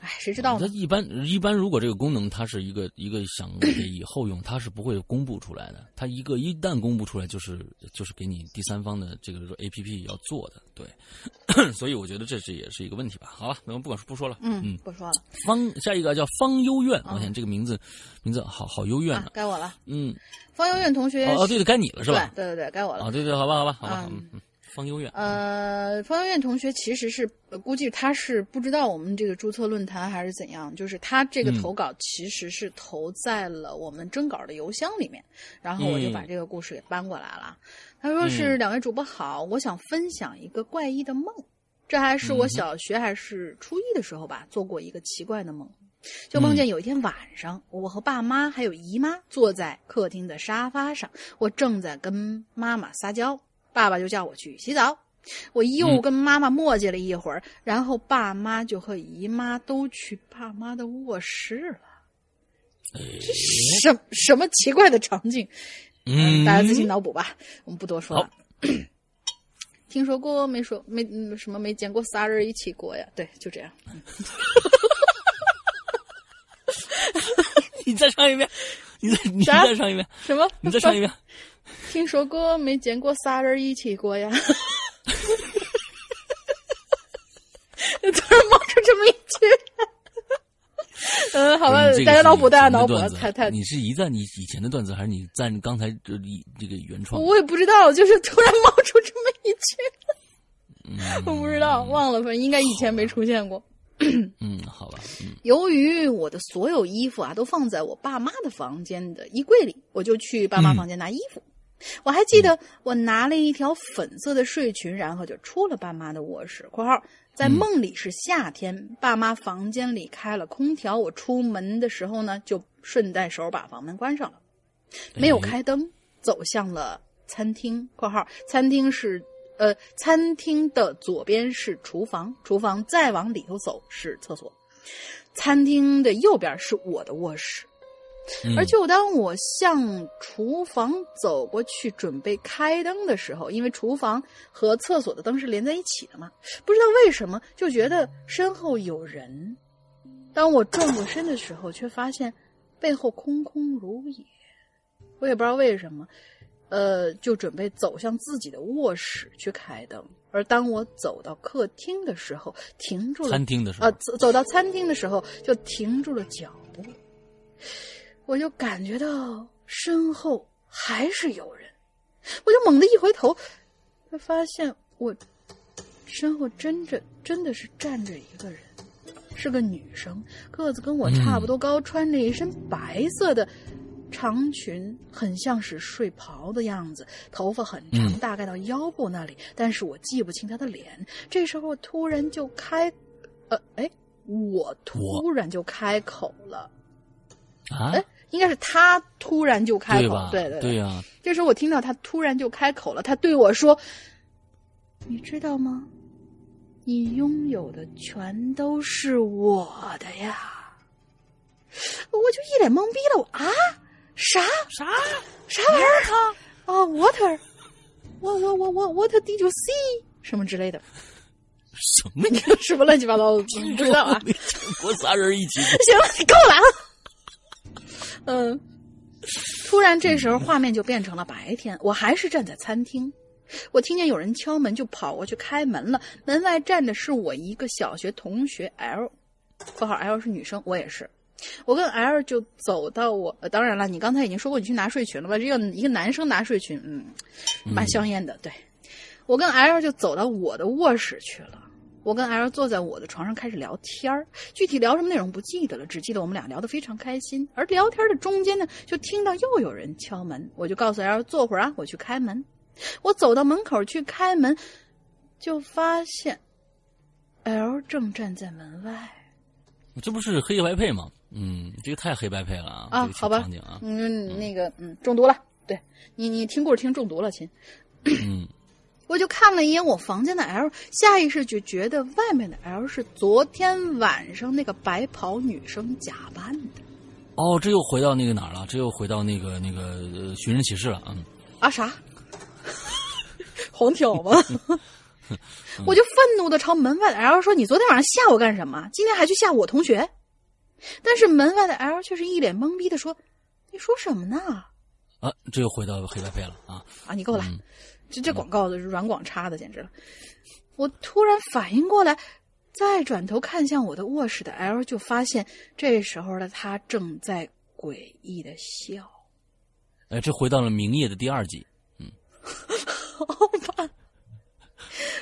哎，谁知道呢？它一般一般，如果这个功能它是一个一个想给以后用，它是不会公布出来的。它一个一旦公布出来，就是就是给你第三方的这个说 A P P 要做的，对。(coughs) 所以我觉得这是也是一个问题吧。好了，那我不管不说了。嗯，嗯不说了。方下一个叫方幽怨，我天，这个名字名字好好幽怨啊！该我了。嗯，方幽怨同学。哦，对对，该你了是吧？对对对，该我了。啊，对对，好吧好吧好吧。嗯嗯。方悠远，呃，方悠远同学其实是估计他是不知道我们这个注册论坛还是怎样，就是他这个投稿其实是投在了我们征稿的邮箱里面，然后我就把这个故事给搬过来了。他说是两位主播好，我想分享一个怪异的梦，这还是我小学还是初一的时候吧，做过一个奇怪的梦，就梦见有一天晚上，我和爸妈还有姨妈坐在客厅的沙发上，我正在跟妈妈撒娇。爸爸就叫我去洗澡，我又跟妈妈磨叽了一会儿，然后爸妈就和姨妈都去爸妈的卧室了。这什什么奇怪的场景？嗯，大家自行脑补吧，我们不多说了。(clears throat) 听说过没说没什么没见过仨人一起过呀？对，就这样。(laughs) 你再唱一遍，你再你再唱一遍，什么？你再唱一遍。(laughs) 听说过没见过仨人一起过呀？(laughs) 突然冒出这么一句，嗯，好吧，大家脑补，大家脑补，太太。你是一赞你以前的段子，还是你赞刚才这这个原创？我也不知道，就是突然冒出这么一句，我不知道，忘了，反正应该以前没出现过。嗯，好吧。由于我的所有衣服啊都放在我爸妈的房间的衣柜里，我就去爸妈房间拿衣服。我还记得，我拿了一条粉色的睡裙，然后就出了爸妈的卧室。（括号在梦里是夏天，爸妈房间里开了空调。我出门的时候呢，就顺带手把房门关上了，没有开灯，走向了餐厅。（括号餐厅是呃，餐厅的左边是厨房，厨房再往里头走是厕所，餐厅的右边是我的卧室。）而就当我向厨房走过去准备开灯的时候，因为厨房和厕所的灯是连在一起的嘛，不知道为什么就觉得身后有人。当我转过身的时候，却发现背后空空如也。我也不知道为什么，呃，就准备走向自己的卧室去开灯。而当我走到客厅的时候，停住了。餐厅的时候，呃，走走到餐厅的时候就停住了脚步。我就感觉到身后还是有人，我就猛地一回头，就发现我身后真着真的是站着一个人，是个女生，个子跟我差不多高，穿着一身白色的长裙，很像是睡袍的样子，头发很长，大概到腰部那里，但是我记不清她的脸。这时候突然就开，呃，哎，我突然就开口了，啊？应该是他突然就开口，对对对呀。这时候我听到他突然就开口了，他对我说：“你知道吗？你拥有的全都是我的呀！”我就一脸懵逼了，我啊，啥啥啥玩意儿？啊，water，我我我我 what did you see？什么之类的？什么？(laughs) 什么乱七八糟的？不知道啊。我仨人一起。(laughs) 行了，够了。嗯，突然这时候画面就变成了白天，我还是站在餐厅，我听见有人敲门，就跑过去开门了。门外站的是我一个小学同学 L，括号 L 是女生，我也是。我跟 L 就走到我，当然了，你刚才已经说过你去拿睡裙了吧？这个一个男生拿睡裙，嗯，蛮香艳的。对，我跟 L 就走到我的卧室去了。我跟 L 坐在我的床上开始聊天儿，具体聊什么内容不记得了，只记得我们俩聊得非常开心。而聊天的中间呢，就听到又有人敲门，我就告诉 L 坐会儿啊，我去开门。我走到门口去开门，就发现 L 正站在门外。这不是黑白配吗？嗯，这个太黑白配了啊！啊，好吧，嗯，那个，嗯，中毒了。对你，你听故事听中毒了，亲。嗯。我就看了一眼我房间的 L，下意识就觉得外面的 L 是昨天晚上那个白袍女生假扮的。哦，这又回到那个哪儿了？这又回到那个那个寻人启事了。嗯。啊啥？(laughs) 黄挑吗？(laughs) 我就愤怒的朝门外的 L 说：“你昨天晚上吓我干什么？今天还去吓我同学？”但是门外的 L 却是一脸懵逼的说：“你说什么呢？啊，这又回到黑白配了啊！啊，你给我来！嗯这这广告的软广插的简直了！”我突然反应过来，再转头看向我的卧室的 L，就发现这时候的他正在诡异的笑。哎，这回到了《明夜》的第二季。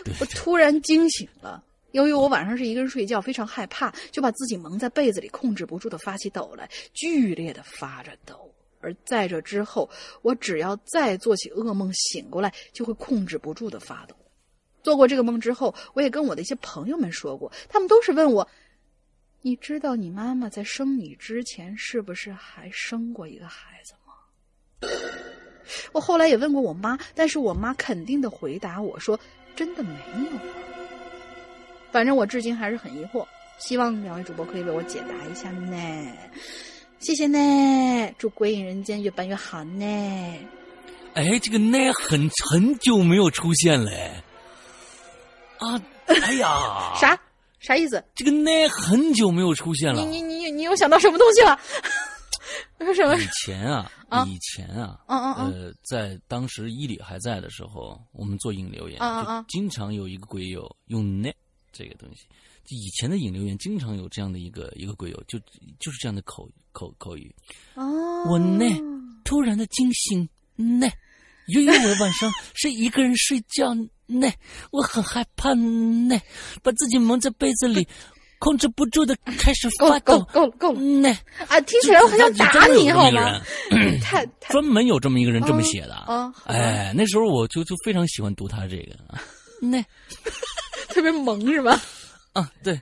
对 (laughs) 我突然惊醒了，由于我晚上是一个人睡觉，非常害怕，就把自己蒙在被子里，控制不住的发起抖来，剧烈的发着抖。而在这之后，我只要再做起噩梦，醒过来就会控制不住的发抖。做过这个梦之后，我也跟我的一些朋友们说过，他们都是问我：“你知道你妈妈在生你之前是不是还生过一个孩子吗？”我后来也问过我妈，但是我妈肯定的回答我说：“真的没有。”反正我至今还是很疑惑，希望两位主播可以为我解答一下呢。谢谢呢，祝《鬼影人间》越办越好呢。哎，这个奈很很久没有出现了哎。啊，哎呀，(laughs) 啥啥意思？这个奈很久没有出现了。你你你你又想到什么东西了？(laughs) 什么？以前啊，啊以前啊，嗯嗯嗯呃，在当时伊里还在的时候，我们做引流言，嗯嗯嗯就经常有一个鬼友用 net 这个东西。就以前的引流言经常有这样的一个一个鬼友，就就是这样的口口口语。哦，我呢，突然的惊醒呢，由于我晚上是一个人睡觉呢，我很害怕呢，把自己蒙在被子里，(laughs) 控制不住的开始发抖够了够了呢。啊！听起来我很想打你好吗？人 (clears throat) 太太专门有这么一个人这么写的。啊，哎，那时候我就就非常喜欢读他这个啊，(laughs) 那特别萌是吧？啊，对，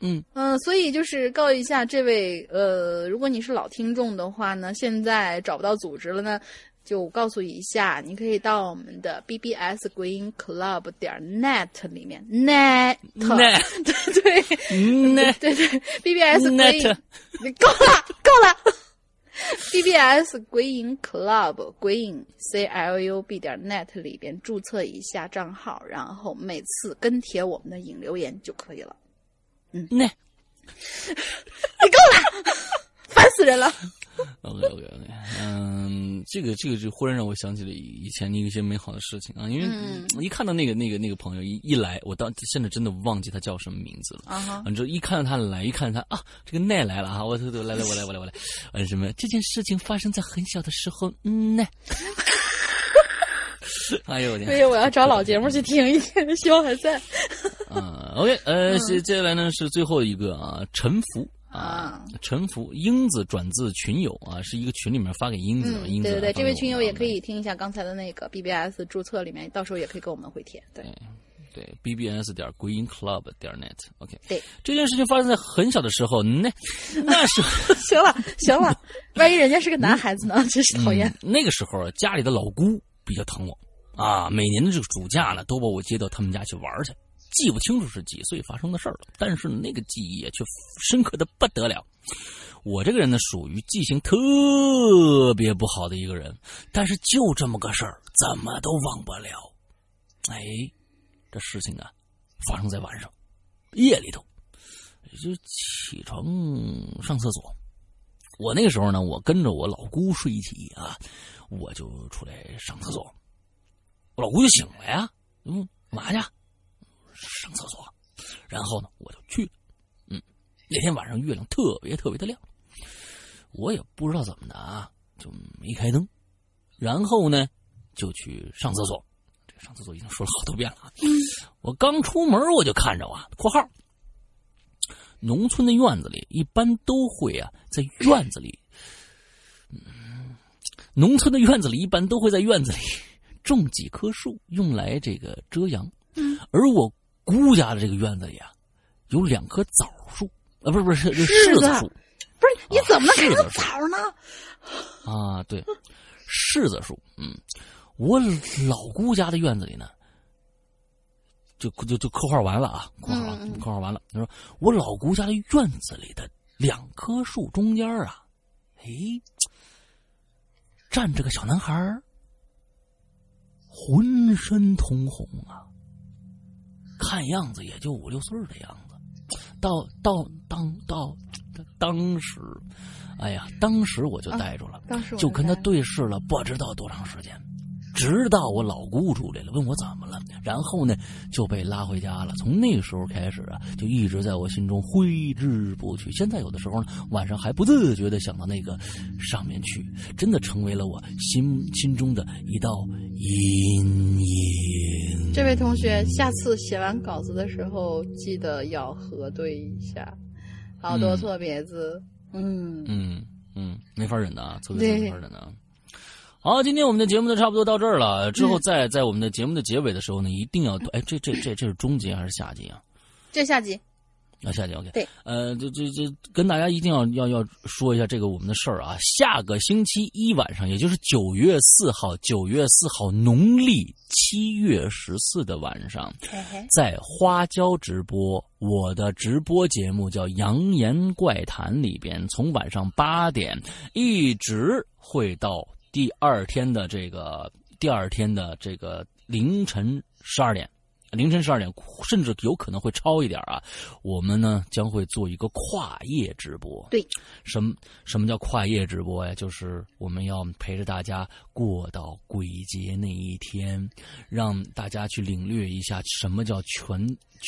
嗯，嗯，所以就是告一下这位呃，如果你是老听众的话呢，现在找不到组织了呢，就告诉一下，你可以到我们的 BBS Green Club 点 net 里面 net net (laughs) 对对。net 对对 BBS Net Green 够 (laughs) 了够了。BBS 鬼影 Club (laughs) 鬼影 C L U B 点 net 里边注册一下账号，然后每次跟帖我们的影留言就可以了。那 (laughs) 你够了，烦死人了。OK OK OK，嗯，这个这个就忽然让我想起了以前的一些美好的事情啊，因为嗯一看到那个那个那个朋友一一来，我当现在真的忘记他叫什么名字了。啊哈，完之后一看到他来，一看到他啊，这个奈来了啊，我我来来我来我来我来，嗯什么这件事情发生在很小的时候，嗯奈，(laughs) 哎呦我天，所以我要找老节目去听一听，希望还在。啊，OK，呃，接接下来呢是最后一个啊，沉浮啊啊，沉浮，英子转自群友啊，是一个群里面发给英子的，嗯，英子对对对，这位群友也可以听一下刚才的那个 BBS 注册里面，到时候也可以给我们回帖。对，对，bbs 点归音 club 点 net，OK，、对，这件事情发生在很小的时候，那 (laughs) 那时候 (laughs) 行了行了，万一人家是个男孩子呢，真是讨厌。嗯那个时候啊，家里的老姑比较疼我啊，每年的这个暑假呢，都把我接到他们家去玩去。记不清楚是几岁发生的事儿了，但是那个记忆啊却深刻的不得了。我这个人呢，属于记性特别不好的一个人，但是就这么个事儿，怎么都忘不了。哎，这事情啊，发生在晚上，夜里头，就起床上厕所。我那个时候呢，我跟着我老姑睡一起啊，我就出来上厕所。我老姑就醒了呀，嗯，干嘛去？上厕所。然后呢，我就去了。嗯，那天晚上月亮特别特别的亮，我也不知道怎么的啊，就没开灯。然后呢，就去上厕所。这个上厕所已经说了好多遍了啊。我刚出门我就看着啊（括号）农村的院子里一般都会啊，在院子里，嗯，农村的院子里一般都会在院子里 (laughs) 种几棵树，用来这个遮阳。嗯，而我姑家的这个院子里啊，有两棵枣树，啊，不是不是是柿子树不是你怎么能看到是的是的枣呢？啊，对，柿子树。嗯，我老姑家的院子里呢，就就就刻画完了啊，括号嗯嗯括号完了。他说我老姑家的院子里的两棵树中间啊，哎，站着个小男孩儿浑身通红啊，看样子也就五六岁的样子。到到当到当时，哎呀，当时我就呆住了，当时我就跟他对视了不知道多长时间，直到我老姑出来了，问我怎么了，然后呢就被拉回家了。从那时候开始啊，就一直在我心中挥之不去。现在有的时候呢，晚上还不自觉的想到那个上面去，真的成为了我心心中的一道阴影。这位同学，下次写完稿子的时候，记得要核对一下，好多嗯错别字。嗯，嗯嗯，没法忍的啊，错别字没法忍的啊。好，今天我们的节目就差不多到这儿了。之后在在我们的节目的结尾的时候呢，一定要哎，这这这这是中集还是下集啊？这下集啊，下集 OK。对，呃，这这这跟大家一定要要要说一下这个我们的事儿啊。下个星期一晚上，也就是九月四号，九月四号农历七月十四的晚上，在花椒直播，我的直播节目叫《扬言怪谈》里边，从晚上八点一直会到第二天的这个第二天的这个凌晨十二点。凌晨十二点，甚至有可能会超一点啊！我们呢将会做一个跨夜直播。对，什么什么叫跨夜直播呀？就是我们要陪着大家过到鬼节那一天，让大家去领略一下什么叫全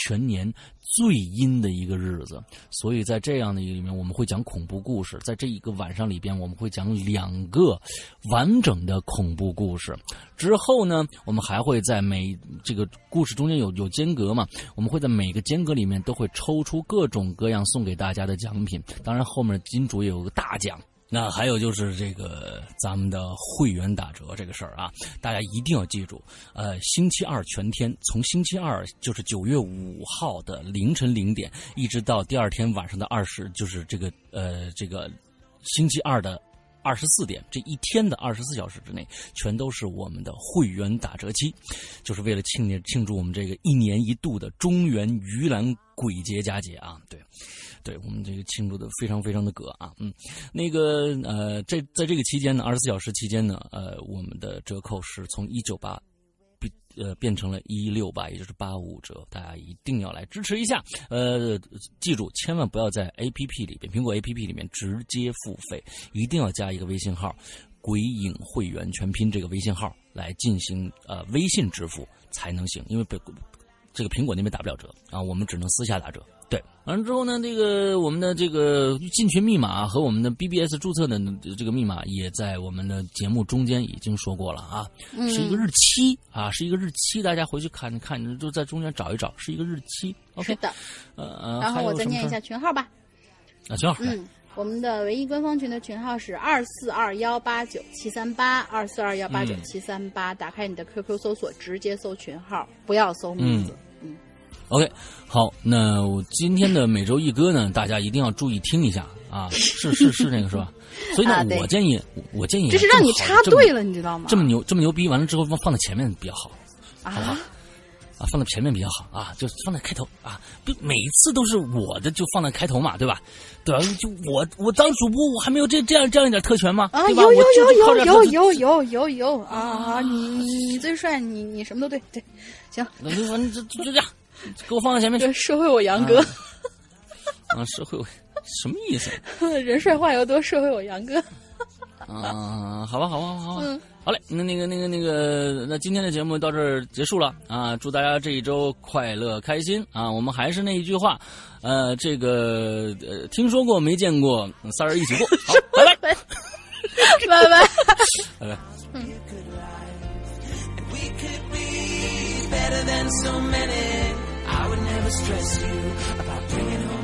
全年最阴的一个日子。所以在这样的一个里面，我们会讲恐怖故事。在这一个晚上里边，我们会讲两个完整的恐怖故事。之后呢，我们还会在每这个故事中间有有间隔嘛，我们会在每个间隔里面都会抽出各种各样送给大家的奖品。当然，后面金主也有个大奖。那还有就是这个咱们的会员打折这个事儿啊，大家一定要记住。呃，星期二全天，从星期二就是九月五号的凌晨零点，一直到第二天晚上的二十，就是这个呃这个星期二的二十四点，这一天的二十四小时之内，全都是我们的会员打折期，就是为了庆祝庆祝我们这个一年一度的中原鱼兰鬼节佳节啊！对，对我们这个庆祝的非常非常的格啊，嗯，那个呃，这在这个期间呢，二十四小时期间呢，呃，我们的折扣是从一九八。呃变成了一六八，也就是八五折，大家一定要来支持一下。呃，记住，千万不要在 A P P 里边，苹果 A P P 里面直接付费，一定要加一个微信号“鬼影会员全拼”这个微信号来进行呃微信支付才能行，因为被这个苹果那边打不了折啊，我们只能私下打折。对，完了之后呢，这个我们的这个进群密码和我们的 BBS 注册的这个密码也在我们的节目中间已经说过了啊，是一个日期啊，是一个日期，大家回去看看，就在中间找一找，是一个日期。OK，是的。呃呃，然后我再念一下群号吧。啊，行，嗯，我们的唯一官方群的群号是二四二幺八九七三八二四二幺八九七三八。打开你的 QQ 搜索，直接搜群号，不要搜名字。OK，好，那我今天的每周一歌呢，大家一定要注意听一下啊，(laughs) 是是是那个是吧？所以呢，啊我建议，我建议这是让你插队了，你知道吗？这么牛这么牛逼，完了之后放放在前面比较好。啊好不好？啊，放在前面比较好啊，就放在开头啊，不每一次都是我的就放在开头嘛，对吧？对吧？就我我当主播，我还没有这这样这样一点特权吗？啊，有有有有有有有有有啊！你你你最帅，你你什么都对对，行，那就反正就就这样，(laughs) 给我放在前面去社会我杨哥，啊！社会我什么意思？(laughs) 人帅话又多，社会我杨哥。啊，好吧，好吧，好吧，嗯好嘞，那那个那个那个，那今天的节目到这儿结束了啊！祝大家这一周快乐开心啊！我们还是那一句话，呃，这个呃，听说过没见过，仨人一起过，(laughs) 好，拜拜，拜拜。拜拜。We Stress you about bringing home.